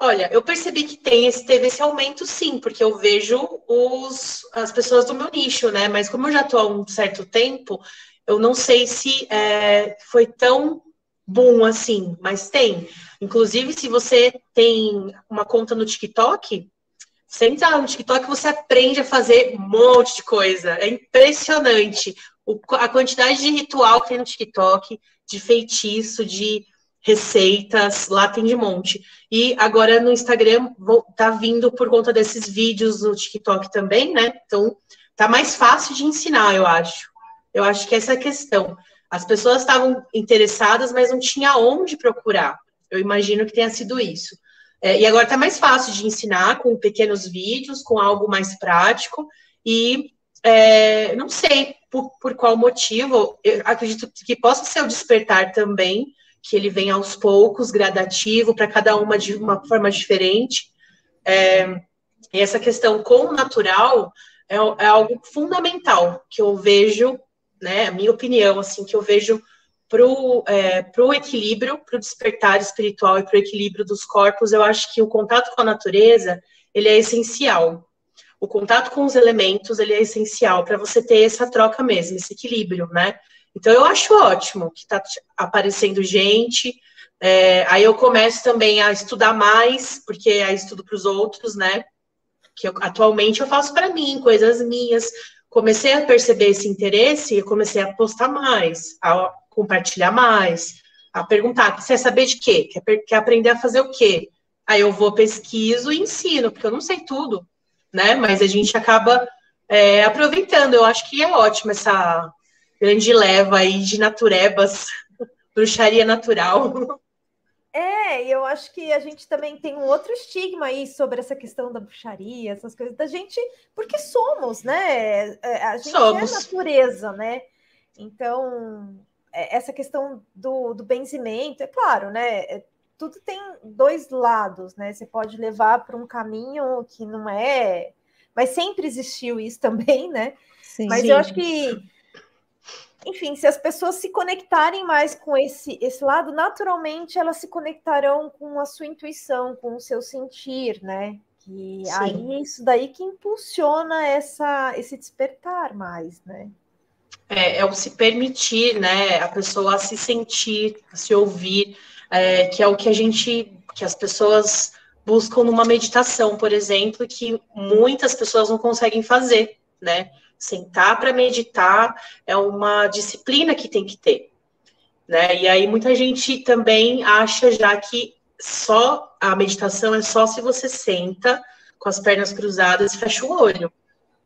Olha, eu percebi que tem esse, teve esse aumento sim, porque eu vejo os, as pessoas do meu nicho, né? Mas como eu já estou há um certo tempo, eu não sei se é, foi tão bom assim, mas tem. Inclusive, se você tem uma conta no TikTok, você entra no TikTok, você aprende a fazer um monte de coisa. É impressionante o, a quantidade de ritual que tem no TikTok, de feitiço, de receitas, lá tem de monte. E agora no Instagram vou, tá vindo por conta desses vídeos no TikTok também, né? Então tá mais fácil de ensinar, eu acho. Eu acho que essa é a questão. As pessoas estavam interessadas, mas não tinha onde procurar. Eu imagino que tenha sido isso. É, e agora está mais fácil de ensinar com pequenos vídeos, com algo mais prático. E é, não sei por, por, qual motivo, eu acredito que possa ser o despertar também, que ele vem aos poucos, gradativo, para cada uma de uma forma diferente. É, e essa questão com o natural é, é algo fundamental que eu vejo né, a minha opinião, assim, que eu vejo para o é, equilíbrio, para o despertar espiritual e para o equilíbrio dos corpos, eu acho que o contato com a natureza, ele é essencial. O contato com os elementos, ele é essencial para você ter essa troca mesmo, esse equilíbrio, né? Então, eu acho ótimo que está aparecendo gente, é, aí eu começo também a estudar mais, porque aí estudo para os outros, né? Que eu, atualmente eu faço para mim, coisas minhas, comecei a perceber esse interesse e comecei a postar mais, a compartilhar mais, a perguntar, quer saber de quê? Quer, quer aprender a fazer o quê? Aí eu vou, pesquiso e ensino, porque eu não sei tudo, né? Mas a gente acaba é, aproveitando. Eu acho que é ótimo essa grande leva aí de naturebas, bruxaria natural. É, eu acho que a gente também tem um outro estigma aí sobre essa questão da bruxaria, essas coisas da gente, porque somos, né? É, a gente é somos. é natureza, né? Então, é, essa questão do, do benzimento, é claro, né? Tudo tem dois lados, né? Você pode levar para um caminho que não é. Mas sempre existiu isso também, né? Sim, Mas sim. eu acho que enfim, se as pessoas se conectarem mais com esse, esse lado, naturalmente elas se conectarão com a sua intuição, com o seu sentir, né? Que Sim. aí é isso daí que impulsiona essa, esse despertar mais, né? é, é, o se permitir, né? A pessoa se sentir, se ouvir, é, que é o que a gente, que as pessoas buscam numa meditação, por exemplo, que muitas pessoas não conseguem fazer, né? Sentar para meditar é uma disciplina que tem que ter, né? E aí muita gente também acha já que só a meditação é só se você senta com as pernas cruzadas e fecha o olho,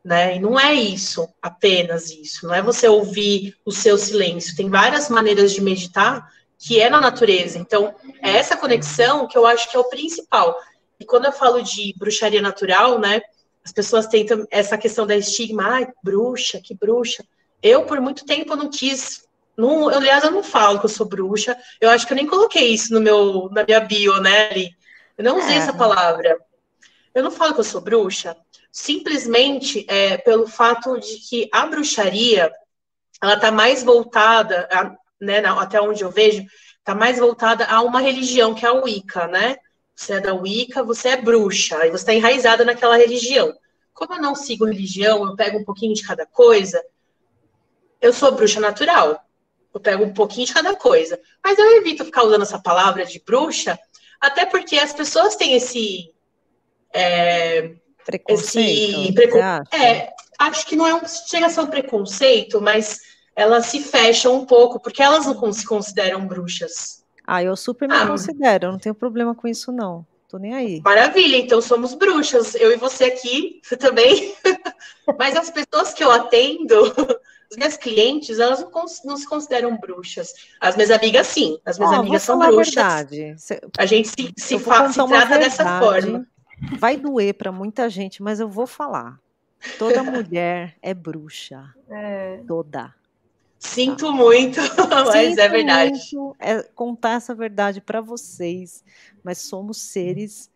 né? E não é isso, apenas isso. Não é você ouvir o seu silêncio. Tem várias maneiras de meditar que é na natureza. Então, é essa conexão que eu acho que é o principal. E quando eu falo de bruxaria natural, né? As pessoas tentam essa questão da estigma, ai, bruxa, que bruxa. Eu, por muito tempo, não quis. Não, eu, aliás, eu não falo que eu sou bruxa. Eu acho que eu nem coloquei isso no meu, na minha bio, né, Ali? Eu não usei é. essa palavra. Eu não falo que eu sou bruxa, simplesmente é, pelo fato de que a bruxaria ela está mais voltada, a, né, até onde eu vejo, está mais voltada a uma religião que é a Wicca, né? Você é da Wicca, você é bruxa, e você está enraizada naquela religião. Como eu não sigo religião, eu pego um pouquinho de cada coisa, eu sou bruxa natural. Eu pego um pouquinho de cada coisa. Mas eu evito ficar usando essa palavra de bruxa, até porque as pessoas têm esse. É, preconceito. Esse preco... É, acho que não é um, chega a ser um preconceito, mas elas se fecham um pouco, porque elas não se consideram bruxas. Ah, eu super me ah, considero, eu não tenho problema com isso, não. Tô nem aí. Maravilha, então somos bruxas. Eu e você aqui, você também. Mas as pessoas que eu atendo, as minhas clientes, elas não, não, se consideram bruxas. As minhas amigas, sim. As minhas oh, amigas são bruxas. A, verdade. a gente se, se, fa, se trata dessa forma. Vai doer para muita gente, mas eu vou falar. Toda mulher é bruxa. É. Toda. Sinto muito, mas Sinto é verdade. Muito, é contar essa verdade para vocês, mas somos seres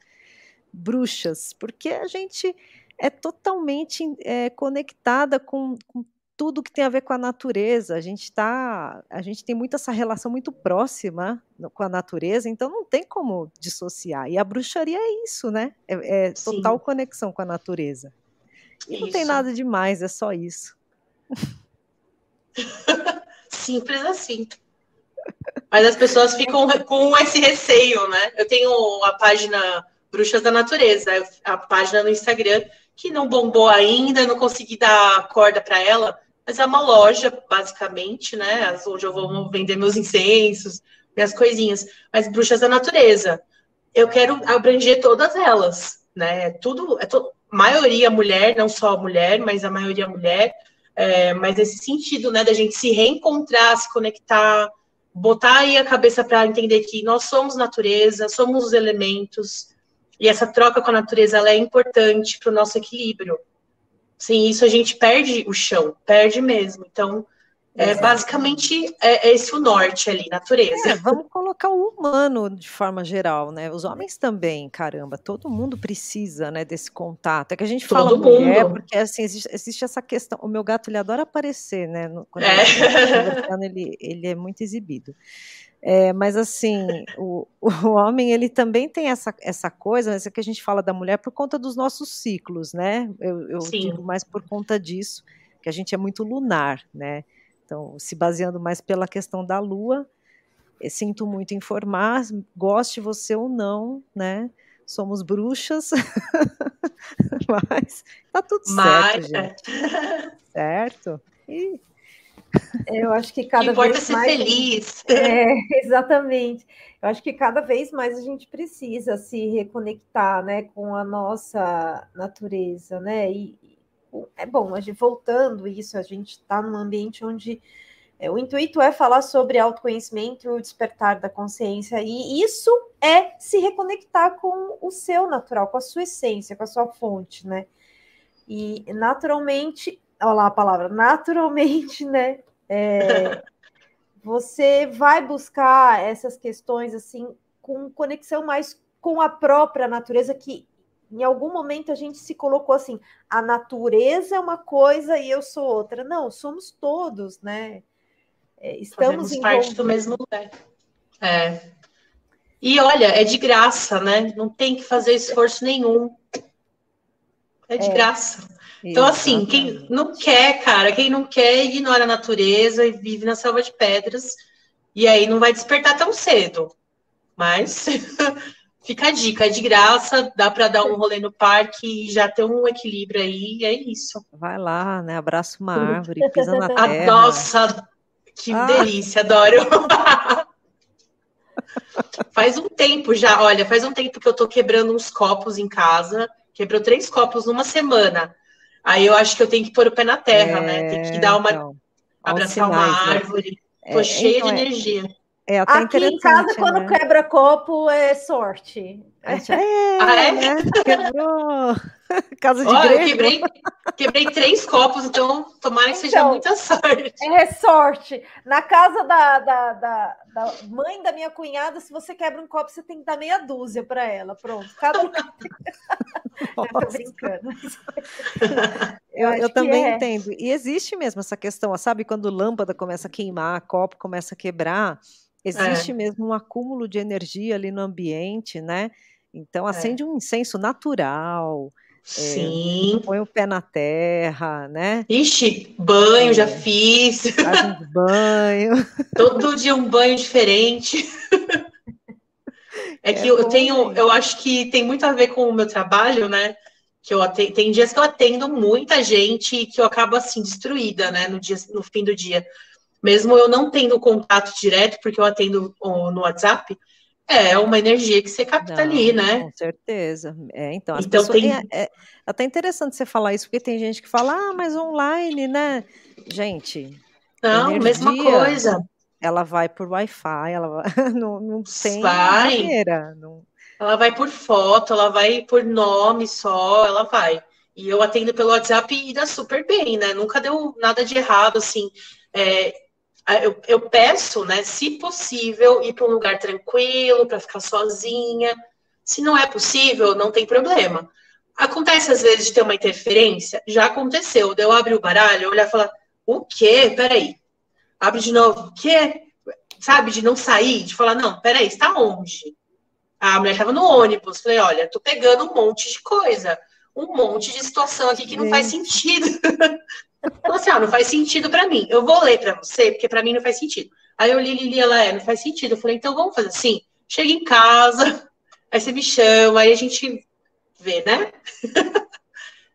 bruxas, porque a gente é totalmente é, conectada com, com, tudo que tem a ver com a natureza. A gente tá, a gente tem muito essa relação muito próxima com a natureza, então não tem como dissociar. E a bruxaria é isso, né? É, é total conexão com a natureza. E isso. não tem nada demais, é só isso. Simples assim. Mas as pessoas ficam com esse receio, né? Eu tenho a página Bruxas da Natureza, a página no Instagram, que não bombou ainda, não consegui dar corda para ela, mas é uma loja, basicamente, né? Onde eu vou vender meus incensos, minhas coisinhas. Mas Bruxas da Natureza. Eu quero abranger todas elas, né? Tudo, é to... maioria mulher, não só mulher, mas a maioria mulher é, mas esse sentido, né, da gente se reencontrar, se conectar, botar aí a cabeça para entender que nós somos natureza, somos os elementos, e essa troca com a natureza é importante para o nosso equilíbrio. Sem isso, a gente perde o chão, perde mesmo. Então, é, basicamente, é, é, esse o norte ali, natureza. É, vamos colocar o humano de forma geral, né? Os homens também, caramba, todo mundo precisa, né, desse contato. É que a gente todo fala mundo. mulher, porque assim, existe, existe, essa questão. O meu gato, ele adora aparecer, né? Quando é. Ele, ele, ele é muito exibido. É, mas assim, o, o, homem ele também tem essa, essa coisa, essa que a gente fala da mulher por conta dos nossos ciclos, né? Eu, eu digo mais por conta disso, que a gente é muito lunar, né? Então, se baseando mais pela questão da Lua, eh, sinto muito informar, goste você ou não, né? Somos bruxas, mas tá tudo mas, certo, gente. certo? E... Eu acho que cada Importa vez ser mais. feliz. É, exatamente. Eu acho que cada vez mais a gente precisa se reconectar, né, com a nossa natureza, né? E, é bom, a gente, voltando isso, a gente está num ambiente onde é, o intuito é falar sobre autoconhecimento e o despertar da consciência, e isso é se reconectar com o seu natural, com a sua essência, com a sua fonte, né? E naturalmente, olha lá a palavra, naturalmente, né? É, você vai buscar essas questões assim com conexão mais com a própria natureza que em algum momento a gente se colocou assim: a natureza é uma coisa e eu sou outra. Não, somos todos, né? É, estamos em parte do mesmo lugar. É. E olha, é de graça, né? Não tem que fazer esforço nenhum. É de é. graça. Então, assim, quem não quer, cara, quem não quer, ignora a natureza e vive na selva de pedras. E aí não vai despertar tão cedo. Mas fica a dica, é de graça, dá para dar um rolê no parque e já ter um equilíbrio aí, e é isso. Vai lá, né? Abraça uma árvore, pisa na terra. Nossa, que ah. delícia, adoro. faz um tempo já, olha, faz um tempo que eu tô quebrando uns copos em casa. Quebrou três copos numa semana. Aí eu acho que eu tenho que pôr o pé na terra, é, né? Tem que dar uma. Então, abraçar sinais, uma né? árvore. Né? Tô é, cheia então, de é energia. É, Aqui em casa, quando né? quebra copo, é sorte. É, ah, é? Né? Quebrou. Casa de Olha, quebrei, quebrei três copos, então tomara que então, seja muita sorte. É sorte. Na casa da, da, da, da, mãe da minha cunhada, se você quebra um copo, você tem que dar meia dúzia para ela. Pronto. Cada um. eu tô brincando. Eu, eu, eu também é. entendo. E existe mesmo essa questão, sabe? Quando lâmpada começa a queimar, copo começa a quebrar, existe é. mesmo um acúmulo de energia ali no ambiente, né? Então é. acende é. um incenso natural. É, Sim. É, põe o pé na terra, né? Ixi, banho é, já fiz. Faz um banho. Todo dia um banho diferente. É, é que eu tenho, eu acho que tem muito a ver com o meu trabalho, né? Que eu atendo, tem dias que eu atendo muita gente e que eu acabo assim destruída, né? No dia, no fim do dia, mesmo eu não tendo contato direto, porque eu atendo no WhatsApp, é uma energia que você capta Não, ali, né? Com certeza. É, então, então pessoas, tem... é, é, até interessante você falar isso, porque tem gente que fala, ah, mas online, né? Gente. Não, energia, mesma coisa. Ela vai por Wi-Fi, ela vai, não, não tem vai. maneira. Não... Ela vai por foto, ela vai por nome só, ela vai. E eu atendo pelo WhatsApp e dá super bem, né? Nunca deu nada de errado, assim. É, eu, eu peço, né, se possível, ir para um lugar tranquilo, para ficar sozinha. Se não é possível, não tem problema. Acontece às vezes de ter uma interferência? Já aconteceu. Eu abrir o baralho, olhar e falar: o quê? Peraí. Abre de novo. O quê? Sabe, de não sair, de falar: não, peraí, está onde? A mulher estava no ônibus. Falei: olha, tô pegando um monte de coisa. Um monte de situação aqui que não faz sentido. Assim, ah, não faz sentido para mim. Eu vou ler para você, porque para mim não faz sentido. Aí eu li, li, li, ela é, não faz sentido. Eu falei, então vamos fazer assim? Chega em casa, aí você me chama, aí a gente vê, né?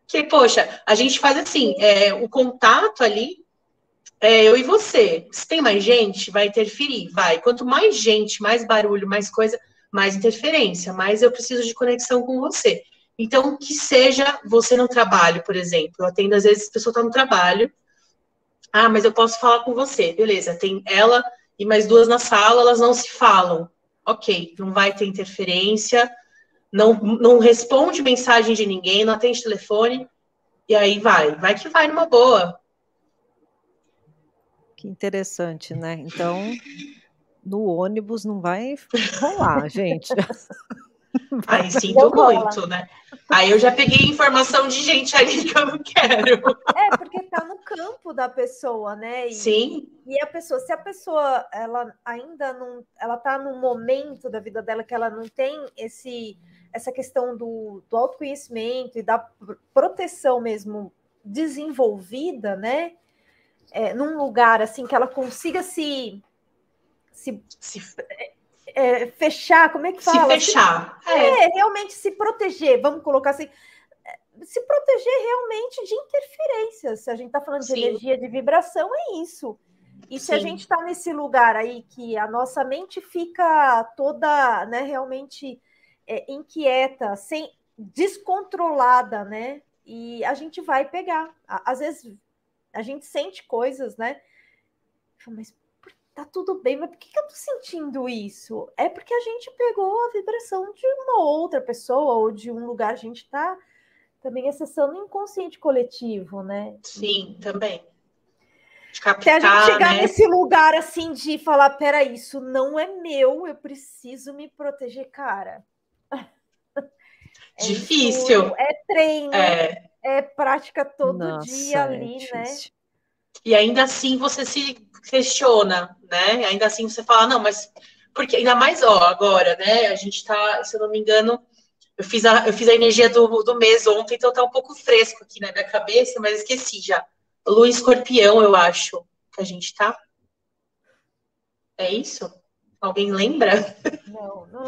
que, poxa, a gente faz assim, é, o contato ali é eu e você. Se tem mais gente, vai interferir, vai. Quanto mais gente, mais barulho, mais coisa, mais interferência, mais eu preciso de conexão com você. Então, que seja você no trabalho, por exemplo. Eu atendo, às vezes, a pessoa está no trabalho. Ah, mas eu posso falar com você. Beleza, tem ela e mais duas na sala, elas não se falam. Ok, não vai ter interferência, não, não responde mensagem de ninguém, não atende telefone, e aí vai. Vai que vai numa boa. Que interessante, né? Então, no ônibus não vai rolar, gente. Aí sinto muito, né? Aí eu já peguei informação de gente ali que eu não quero. É, porque tá no campo da pessoa, né? E, Sim. E a pessoa, se a pessoa ela ainda não, ela tá num momento da vida dela que ela não tem esse essa questão do, do autoconhecimento e da proteção mesmo desenvolvida, né? É, num lugar assim que ela consiga se se, se é, fechar, como é que fala? Se fechar. Se, é. é. realmente se proteger, vamos colocar assim, é, se proteger realmente de interferências. Se a gente está falando Sim. de energia de vibração, é isso. E Sim. se a gente está nesse lugar aí que a nossa mente fica toda, né, realmente é, inquieta, sem descontrolada, né? E a gente vai pegar. Às vezes a gente sente coisas, né? Mas tá tudo bem, mas por que, que eu tô sentindo isso? É porque a gente pegou a vibração de uma outra pessoa ou de um lugar, a gente tá também acessando o inconsciente coletivo, né? Sim, também. Até a gente chegar né? nesse lugar assim de falar, peraí, isso não é meu, eu preciso me proteger, cara. É Difícil. É treino, é, é prática todo Nossa, dia é ali, né? E ainda assim você se questiona, né? Ainda assim você fala, não, mas porque ainda mais ó, agora, né? A gente tá, se eu não me engano, Eu fiz a, eu fiz a energia do, do mês ontem, então tá um pouco fresco aqui na minha cabeça, mas esqueci já. Lua escorpião, eu acho, que a gente tá. É isso? Alguém lembra? Não, não.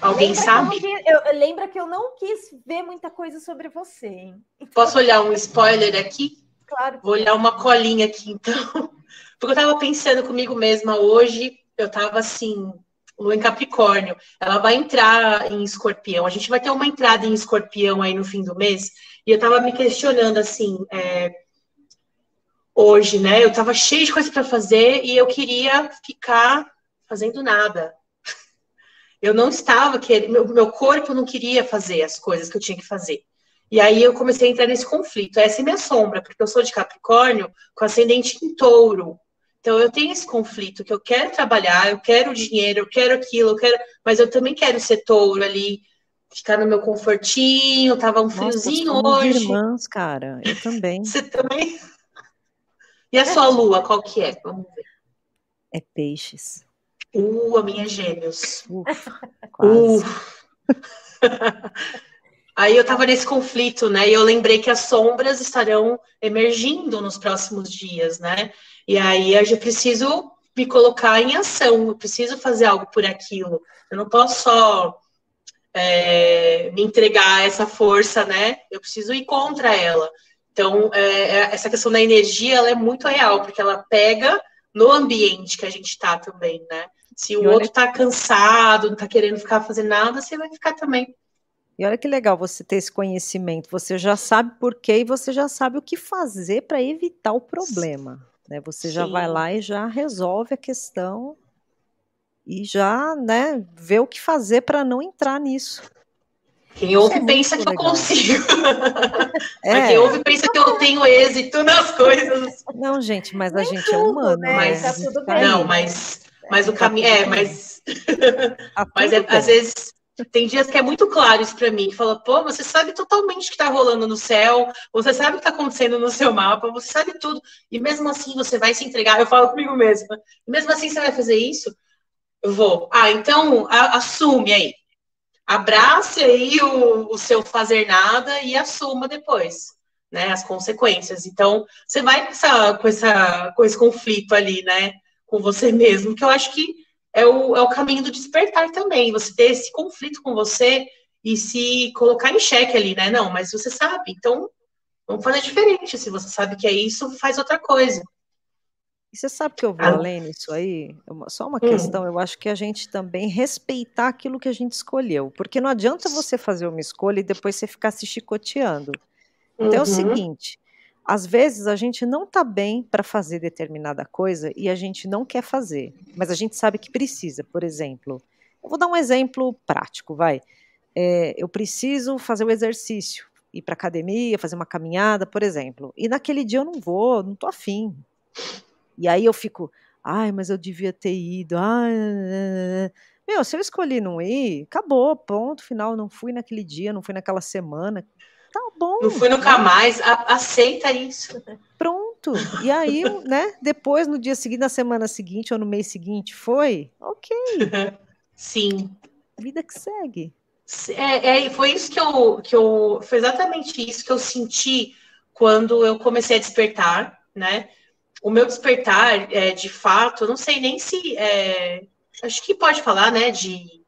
Alguém lembra sabe? Que eu, eu, lembra que eu não quis ver muita coisa sobre você, hein? Posso olhar um spoiler aqui? Claro. Vou olhar uma colinha aqui, então. Porque eu tava pensando comigo mesma hoje, eu tava assim, Lua em Capricórnio, ela vai entrar em escorpião. A gente vai ter uma entrada em escorpião aí no fim do mês. E eu tava me questionando assim, é, hoje, né? Eu tava cheio de coisa para fazer e eu queria ficar fazendo nada. Eu não estava querendo, meu, meu corpo não queria fazer as coisas que eu tinha que fazer. E aí eu comecei a entrar nesse conflito. Essa é minha sombra, porque eu sou de Capricórnio com ascendente em touro. Então eu tenho esse conflito que eu quero trabalhar, eu quero dinheiro, eu quero aquilo, eu quero, mas eu também quero ser touro ali, ficar no meu confortinho, tava um friozinho Nossa, hoje. irmãs, cara, eu também. Você também? E a sua lua, qual que é? Vamos ver. É peixes. Uh, a minha é gêmeos. Ufa, quase. Uh. Aí eu tava nesse conflito, né? E eu lembrei que as sombras estarão emergindo nos próximos dias, né? E aí eu preciso me colocar em ação, eu preciso fazer algo por aquilo. Eu não posso só é, me entregar a essa força, né? Eu preciso ir contra ela. Então, é, essa questão da energia, ela é muito real, porque ela pega no ambiente que a gente está também, né? Se o outro está cansado, não está querendo ficar fazendo nada, você vai ficar também. E olha que legal você ter esse conhecimento. Você já sabe por quê e você já sabe o que fazer para evitar o problema. Né? Você Sim. já vai lá e já resolve a questão e já né, vê o que fazer para não entrar nisso. Quem ouve é pensa que legal. eu consigo. É. Quem ouve pensa que eu tenho êxito nas coisas. Não, gente, mas Nem a gente é tudo, é humano. Né? Mas, tá tudo bem. Não, mas, mas o caminho. É, mas. Tá mas é, às vezes tem dias que é muito claro isso para mim, que fala, pô, você sabe totalmente o que está rolando no céu, você sabe o que está acontecendo no seu mapa, você sabe tudo, e mesmo assim você vai se entregar, eu falo comigo mesma, mesmo assim você vai fazer isso? Eu vou. Ah, então a, assume aí. Abrace aí o, o seu fazer nada e assuma depois, né, as consequências. Então, você vai com, essa, com, essa, com esse conflito ali, né, com você mesmo, que eu acho que é o, é o caminho do despertar também. Você ter esse conflito com você e se colocar em xeque ali, né? Não, mas você sabe, então vamos fazer diferente. Se você sabe que é isso, faz outra coisa. E você sabe que eu vou ah. além nisso aí? Só uma hum. questão, eu acho que a gente também respeitar aquilo que a gente escolheu. Porque não adianta você fazer uma escolha e depois você ficar se chicoteando. Então uhum. é o uhum. seguinte: às vezes a gente não está bem para fazer determinada coisa e a gente não quer fazer, mas a gente sabe que precisa. Por exemplo, eu vou dar um exemplo prático, vai. É, eu preciso fazer o exercício, ir para academia, fazer uma caminhada, por exemplo. E naquele dia eu não vou, não tô afim. E aí eu fico, ai, mas eu devia ter ido. Ai, meu, se eu escolhi não ir, acabou, ponto final. Não fui naquele dia, não fui naquela semana. Tá bom. Não fui nunca mais, a, aceita isso. Pronto. E aí, né, depois, no dia seguinte, na semana seguinte ou no mês seguinte, foi? Ok. Sim. Vida que segue. É, é, foi isso que eu, que eu. Foi exatamente isso que eu senti quando eu comecei a despertar, né? O meu despertar, é, de fato, eu não sei nem se. É, acho que pode falar, né? De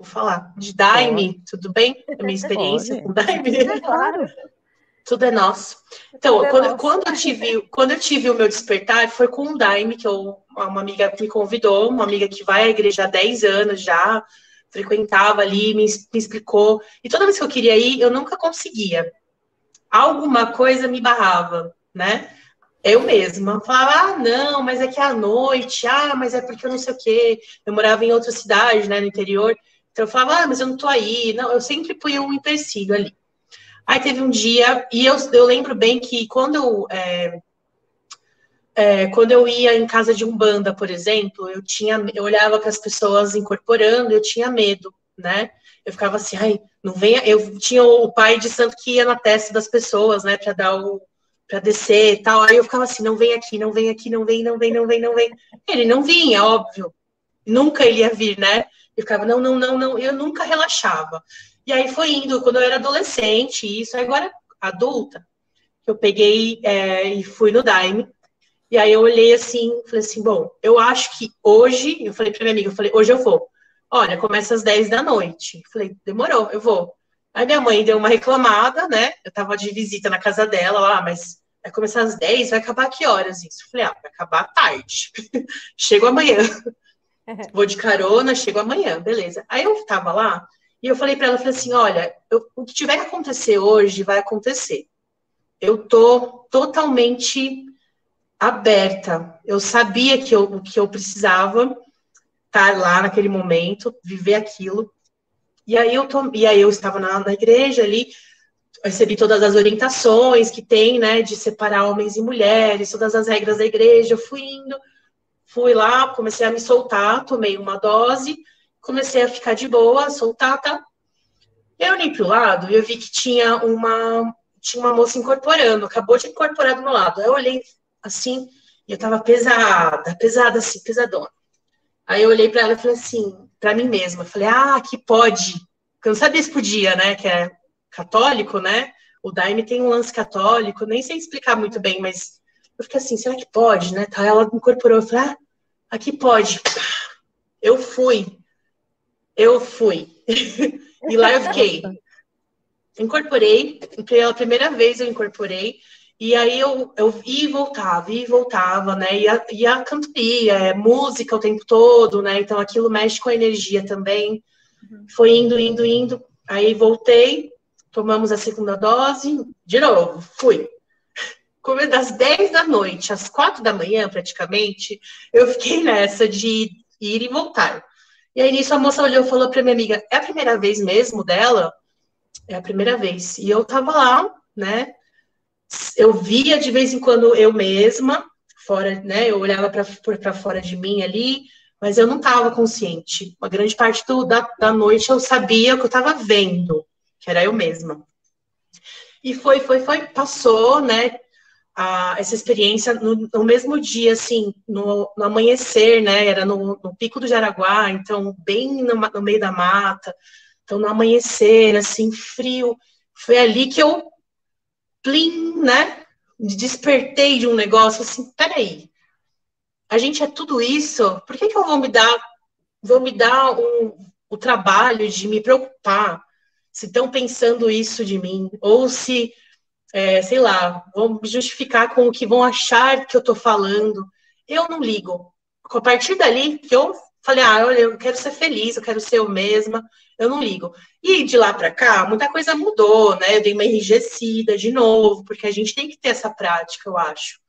vou falar, de Daime, tudo bem? A minha experiência com Daime. É claro. Tudo é nosso. Então, é quando, nosso. quando, eu tive, quando eu tive o meu despertar, foi com o Daime, que eu, uma amiga me convidou, uma amiga que vai à igreja há 10 anos já, frequentava ali, me, me explicou. E toda vez que eu queria ir, eu nunca conseguia. Alguma coisa me barrava, né? Eu mesma falava, ah, não, mas é que é à noite, ah, mas é porque eu não sei o quê. Eu morava em outra cidade, né, no interior. Então eu falava, ah, mas eu não tô aí. Não, eu sempre punha um empecilho ali. Aí teve um dia, e eu, eu lembro bem que quando eu, é, é, quando eu ia em casa de umbanda, por exemplo, eu tinha, eu olhava para as pessoas incorporando, eu tinha medo, né? Eu ficava assim, ai, não venha. Eu tinha o pai de santo que ia na testa das pessoas, né, para dar o para descer e tal. Aí eu ficava assim, não vem aqui, não vem aqui, não vem, não vem, não vem, não vem. Ele não vinha, óbvio. Nunca ele ia vir, né? Eu ficava, não, não, não, não. Eu nunca relaxava. E aí foi indo, quando eu era adolescente, isso, agora adulta, eu peguei é, e fui no Daime. E aí eu olhei assim, falei assim, bom, eu acho que hoje, eu falei pra minha amiga, eu falei, hoje eu vou. Olha, começa às 10 da noite. Eu falei, demorou, eu vou. Aí minha mãe deu uma reclamada, né? Eu tava de visita na casa dela lá, mas vai começar às 10, vai acabar que horas isso? Eu falei, ah, vai acabar tarde. chego amanhã. Vou de carona, chego amanhã, beleza. Aí eu tava lá e eu falei para ela, falei assim, olha, eu, o que tiver que acontecer hoje vai acontecer. Eu tô totalmente aberta. Eu sabia que eu, que eu precisava estar lá naquele momento, viver aquilo. E aí eu, tô, e aí eu estava na, na igreja ali, recebi todas as orientações que tem, né, de separar homens e mulheres, todas as regras da igreja, fui indo, fui lá, comecei a me soltar, tomei uma dose, comecei a ficar de boa, soltar, tá? Eu olhei para o lado e eu vi que tinha uma, tinha uma moça incorporando, acabou de incorporar do meu lado. Eu olhei assim, e eu tava pesada, pesada assim, pesadona. Aí eu olhei para ela e falei assim, para mim mesma, falei, ah, que pode. Porque eu não sabia se podia, né? Que é católico, né? O Daime tem um lance católico, nem sei explicar muito bem, mas eu fiquei assim, será que pode, né? Tá, ela incorporou, eu falei, ah, aqui pode. Eu fui. Eu fui. e lá eu fiquei. Incorporei, pela primeira vez eu incorporei, e aí eu, eu ia e voltava, ia e voltava, né? E a, e a cantoria, é música o tempo todo, né? Então aquilo mexe com a energia também. Uhum. Foi indo, indo, indo. Aí voltei, tomamos a segunda dose, de novo, fui. Como das 10 da noite às 4 da manhã, praticamente, eu fiquei nessa de ir e voltar. E aí nisso a moça olhou e falou para minha amiga: é a primeira vez mesmo dela? É a primeira vez. E eu tava lá, né? eu via de vez em quando eu mesma, fora, né? Eu olhava para fora de mim ali, mas eu não estava consciente. Uma grande parte do, da, da noite eu sabia que eu estava vendo, que era eu mesma. E foi, foi, foi, passou, né? A, essa experiência no, no, mesmo dia, assim, no, no amanhecer, né? Era no, no, pico do Jaraguá, então, bem no, meio da mata. Então, no amanhecer, assim, frio. Foi ali que eu plim, né? Despertei de um negócio assim, peraí, a gente é tudo isso, por que, que eu vou me dar, vou me dar um, o trabalho de me preocupar se estão pensando isso de mim, ou se, é, sei lá, vão me justificar com o que vão achar que eu estou falando. Eu não ligo. A partir dali que eu falei, ah, olha, eu quero ser feliz, eu quero ser eu mesma, eu não ligo. E de lá para cá, muita coisa mudou, né? Eu dei uma enrijecida de novo, porque a gente tem que ter essa prática, eu acho.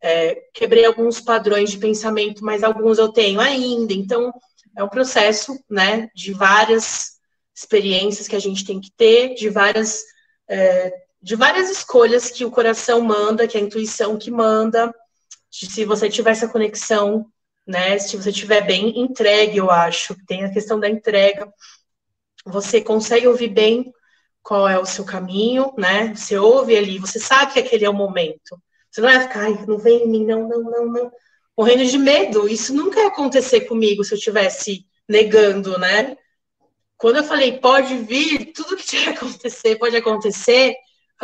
É, quebrei alguns padrões de pensamento, mas alguns eu tenho ainda. Então, é um processo, né, de várias experiências que a gente tem que ter, de várias, é, de várias escolhas que o coração manda, que a intuição que manda. Se você tiver essa conexão, né, se você estiver bem entregue, eu acho, tem a questão da entrega você consegue ouvir bem qual é o seu caminho, né? Você ouve ali, você sabe que aquele é o momento. Você não vai ficar, ai, não vem em mim, não, não, não, não. Morrendo de medo. Isso nunca ia acontecer comigo se eu estivesse negando, né? Quando eu falei, pode vir, tudo que tiver acontecer, pode acontecer,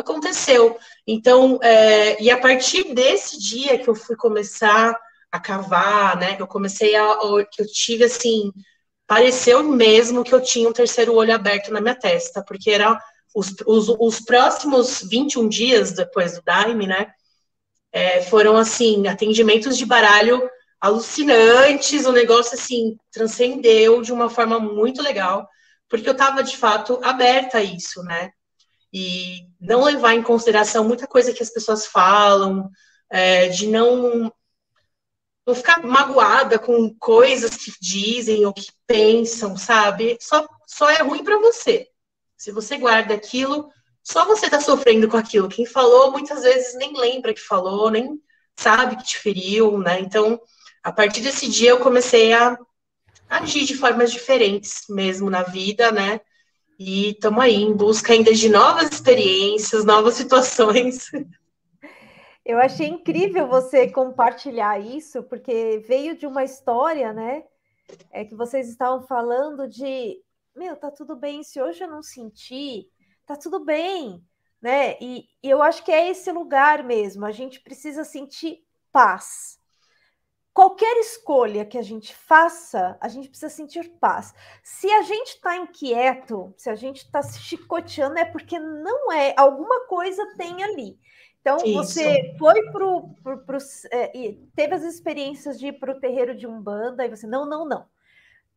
aconteceu. Então, é, e a partir desse dia que eu fui começar a cavar, né? Que eu comecei a, que eu tive assim pareceu mesmo que eu tinha um terceiro olho aberto na minha testa, porque era os, os, os próximos 21 dias depois do Daime, né? É, foram assim, atendimentos de baralho alucinantes, o negócio assim transcendeu de uma forma muito legal, porque eu estava de fato aberta a isso, né? E não levar em consideração muita coisa que as pessoas falam, é, de não não ficar magoada com coisas que dizem ou que pensam, sabe? Só, só é ruim para você. Se você guarda aquilo, só você está sofrendo com aquilo. Quem falou muitas vezes nem lembra que falou, nem sabe que te feriu, né? Então, a partir desse dia eu comecei a agir de formas diferentes mesmo na vida, né? E estamos aí em busca ainda de novas experiências, novas situações. Eu achei incrível você compartilhar isso, porque veio de uma história, né? É que vocês estavam falando de meu, tá tudo bem. Se hoje eu não sentir, tá tudo bem, né? E, e eu acho que é esse lugar mesmo. A gente precisa sentir paz qualquer escolha que a gente faça, a gente precisa sentir paz. Se a gente está inquieto, se a gente está se chicoteando, é porque não é, alguma coisa tem ali. Então, Isso. você foi para o. É, teve as experiências de ir para o terreiro de Umbanda, e você, não, não, não.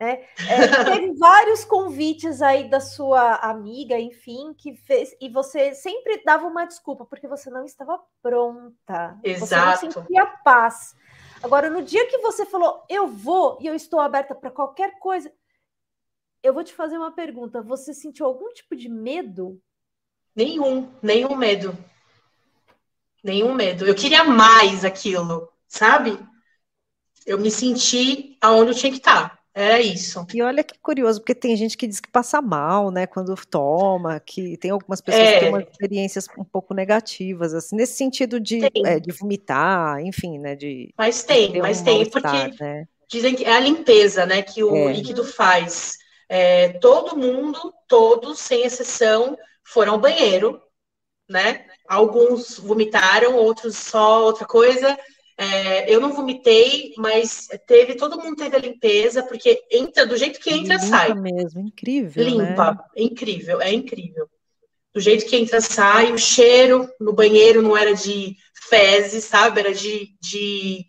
É, é, teve vários convites aí da sua amiga, enfim, que fez, e você sempre dava uma desculpa, porque você não estava pronta. Exato. Você não sentia paz. Agora, no dia que você falou, eu vou e eu estou aberta para qualquer coisa, eu vou te fazer uma pergunta. Você sentiu algum tipo de medo? Nenhum, nenhum medo. Nenhum medo. Eu queria mais aquilo, sabe? Eu me senti aonde eu tinha que estar. Era isso. E olha que curioso, porque tem gente que diz que passa mal, né, quando toma, que tem algumas pessoas é. que têm umas experiências um pouco negativas, assim, nesse sentido de, é, de vomitar, enfim, né, de... Mas tem, mas um tem, porque né? dizem que é a limpeza, né, que o é. líquido faz. É, todo mundo, todos, sem exceção, foram ao banheiro, né, alguns vomitaram, outros só outra coisa, é, eu não vomitei, mas teve, todo mundo teve a limpeza, porque entra do jeito que entra, Limpa sai. mesmo, incrível. Limpa, né? incrível, é incrível. Do jeito que entra, sai. O cheiro no banheiro não era de fezes, sabe? Era de, de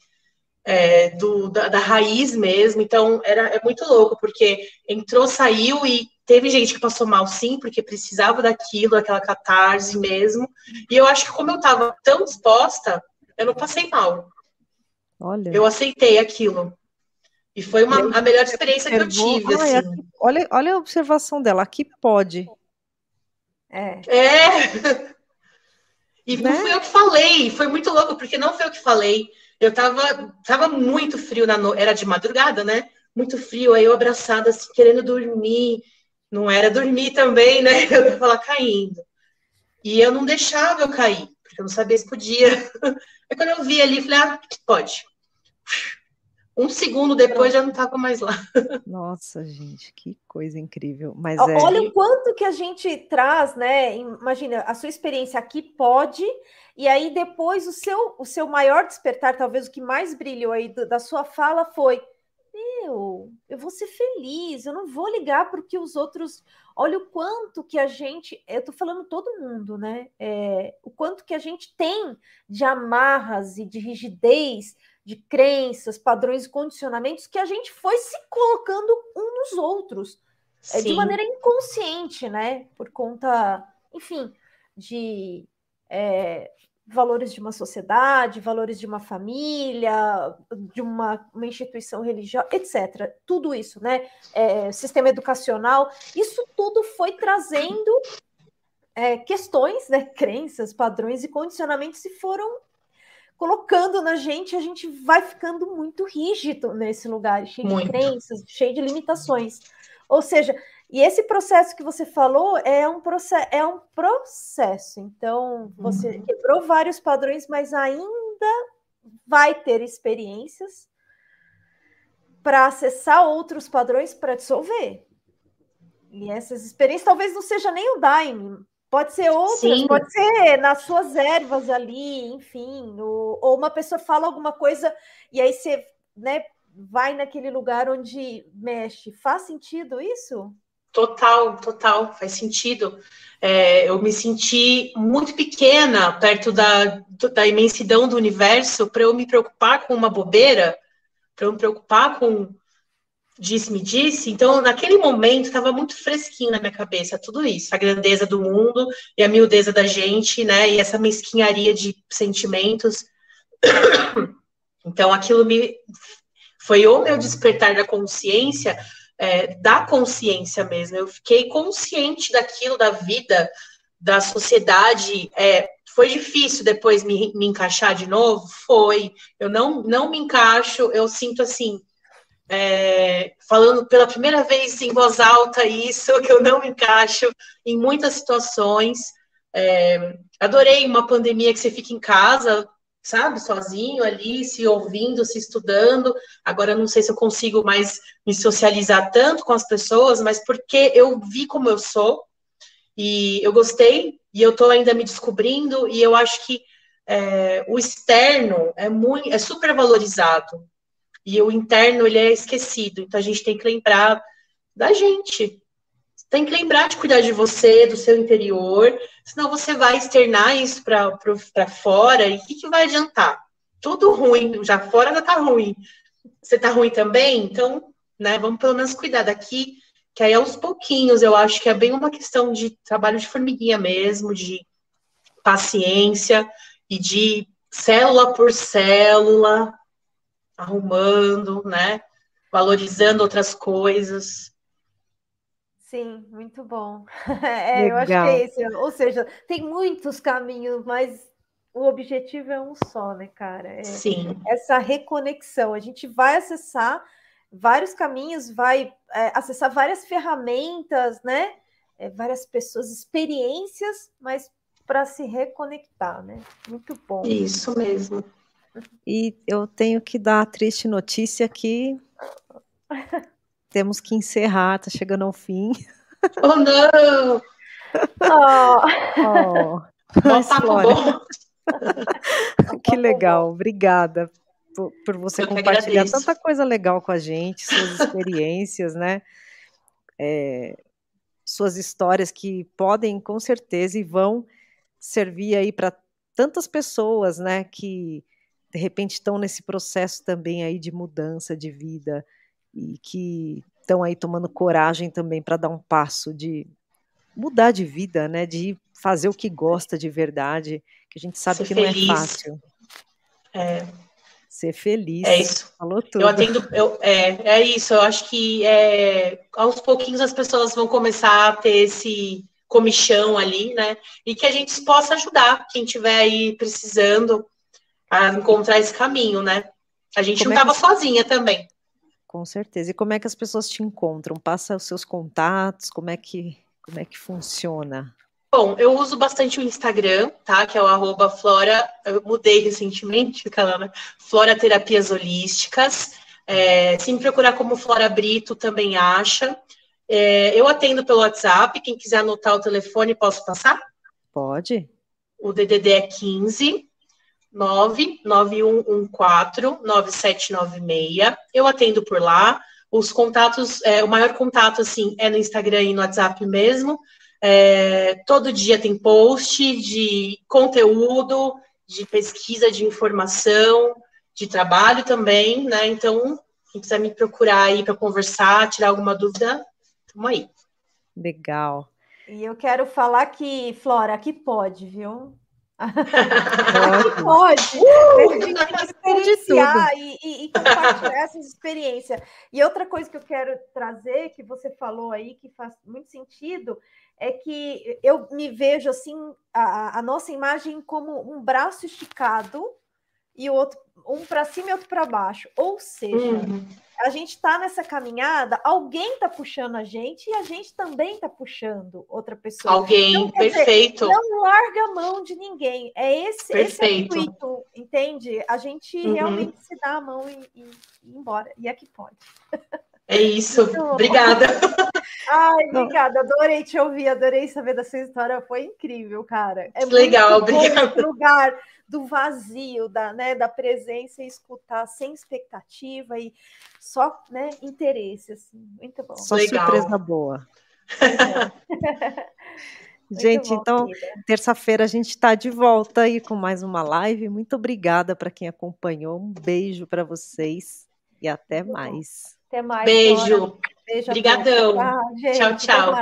é, do, da, da, raiz mesmo. Então, era, é muito louco, porque entrou, saiu e teve gente que passou mal, sim, porque precisava daquilo, daquela catarse mesmo. E eu acho que como eu estava tão disposta, eu não passei mal. Olha. Eu aceitei aquilo. E foi uma, a melhor experiência que eu tive. Olha, assim. olha, olha a observação dela, aqui pode. É. É. E né? não fui eu que falei, foi muito louco, porque não foi eu que falei. Eu tava, tava muito frio na noite, era de madrugada, né? Muito frio, aí eu abraçada, assim, querendo dormir. Não era dormir também, né? Eu tava lá caindo. E eu não deixava eu cair, porque eu não sabia se podia. Aí quando eu vi ali, falei, ah, pode. Um segundo depois já não estava mais lá. Nossa, gente, que coisa incrível. Mas é Olha o quanto que a gente traz, né? Imagina, a sua experiência aqui pode, e aí depois o seu, o seu maior despertar, talvez o que mais brilhou aí da sua fala foi: Meu, eu vou ser feliz, eu não vou ligar para o que os outros. Olha o quanto que a gente. Eu estou falando todo mundo, né? É, o quanto que a gente tem de amarras e de rigidez de crenças, padrões e condicionamentos que a gente foi se colocando um nos outros é, de maneira inconsciente, né? Por conta, enfim, de é, valores de uma sociedade, valores de uma família, de uma, uma instituição religiosa, etc. Tudo isso, né? É, sistema educacional, isso tudo foi trazendo é, questões, né? Crenças, padrões e condicionamentos se foram colocando na gente, a gente vai ficando muito rígido nesse lugar, cheio muito. de crenças, cheio de limitações. Ou seja, e esse processo que você falou é um processo, é um processo. Então, você uhum. quebrou vários padrões, mas ainda vai ter experiências para acessar outros padrões para dissolver. E essas experiências talvez não seja nem o Daime, Pode ser outras, Sim. pode ser nas suas ervas ali, enfim, ou, ou, uma pessoa fala alguma coisa e aí você né, vai naquele lugar onde mexe. Faz sentido isso? Total, total, faz sentido. É, eu me senti muito pequena perto da, da imensidão do universo para eu me preocupar com uma bobeira, para eu me preocupar com disse-me disse, então naquele momento estava muito fresquinho na minha cabeça tudo isso, a grandeza do mundo e a miudeza da gente, né, e essa mesquinharia de sentimentos. Então aquilo me foi o meu despertar da consciência, é, da consciência mesmo. Eu fiquei consciente daquilo, da vida, da sociedade. É, foi difícil depois me, me encaixar de novo? Foi. Eu não, não me encaixo, eu sinto assim, é, falando pela primeira vez em voz alta isso, que eu não me encaixo em muitas situações. É, adorei uma pandemia que você fica em casa, sabe, sozinho ali, se ouvindo, se estudando. Agora não sei se eu consigo mais me socializar tanto com as pessoas, mas porque eu vi como eu sou e eu gostei e eu estou ainda me descobrindo e eu acho que é, o externo é muito, é super valorizado e o interno ele é esquecido. Então a gente tem que lembrar da gente. Tem que lembrar de cuidar de você, do seu interior, senão você vai externar isso para fora e o que, que vai adiantar? Tudo ruim, já fora já tá ruim. Você tá ruim também? Então, né, vamos pelo menos cuidar daqui, que aí aos pouquinhos eu acho que é bem uma questão de trabalho de formiguinha mesmo, de paciência e de célula por célula, arrumando, né? Valorizando outras coisas. Sim, muito bom. É, eu acho que é isso. Ou seja, tem muitos caminhos, mas o objetivo é um só, né, cara? É Sim. Essa reconexão. A gente vai acessar vários caminhos, vai é, acessar várias ferramentas, né? É, várias pessoas, experiências, mas para se reconectar, né? Muito bom. Isso mesmo. E eu tenho que dar a triste notícia que temos que encerrar, tá chegando ao fim. Oh, não! Oh. oh. Mas, Flora, que legal, obrigada por, por você compartilhar tanta coisa legal com a gente, suas experiências, né? É, suas histórias que podem, com certeza, e vão servir aí para tantas pessoas, né? Que de repente estão nesse processo também aí de mudança de vida e que estão aí tomando coragem também para dar um passo de mudar de vida, né? De fazer o que gosta de verdade, que a gente sabe Ser que feliz. não é fácil. É. Ser feliz. É isso. Falou tudo. Eu atendo, eu, é, é isso. Eu acho que é, aos pouquinhos as pessoas vão começar a ter esse comichão ali, né? E que a gente possa ajudar quem estiver aí precisando a encontrar esse caminho, né? A gente Como não estava é que... sozinha também. Com certeza. E como é que as pessoas te encontram? Passa os seus contatos, como é que, como é que funciona? Bom, eu uso bastante o Instagram, tá? Que é o arroba Flora, eu mudei recentemente, calma, Flora Terapias Holísticas. É, se me procurar como Flora Brito, também acha. É, eu atendo pelo WhatsApp, quem quiser anotar o telefone, posso passar? Pode. O DDD é 15 991149796. Eu atendo por lá. Os contatos, é, o maior contato, assim, é no Instagram e no WhatsApp mesmo. É, todo dia tem post de conteúdo, de pesquisa, de informação, de trabalho também, né? Então, quem quiser me procurar aí para conversar, tirar alguma dúvida, estamos aí. Legal. E eu quero falar que, Flora, aqui pode, viu? Pode. Uh, experienciar e, e, e, compartilhar essas experiências. E outra coisa que eu quero trazer, que você falou aí, que faz muito sentido, é que eu me vejo assim, a, a nossa imagem como um braço esticado e o outro um para cima e outro para baixo. Ou seja, uhum. a gente está nessa caminhada, alguém está puxando a gente e a gente também está puxando outra pessoa. Alguém, então, perfeito. Dizer, não larga a mão de ninguém. É esse, perfeito. esse é o intuito, entende? A gente uhum. realmente se dá a mão e, e, e ir embora. E aqui pode. É isso. Obrigada. Ai, obrigada. Adorei te ouvir, adorei saber da sua história. Foi incrível, cara. É legal, obrigada. lugar do vazio, da, né, da presença e escutar sem expectativa e só né, interesse, assim, muito bom. Só Legal. surpresa boa. gente, bom, então, terça-feira a gente está de volta aí com mais uma live. Muito obrigada para quem acompanhou. Um beijo para vocês e até muito mais. Até mais. Beijo. Beijo. Obrigadão. tchau, tchau.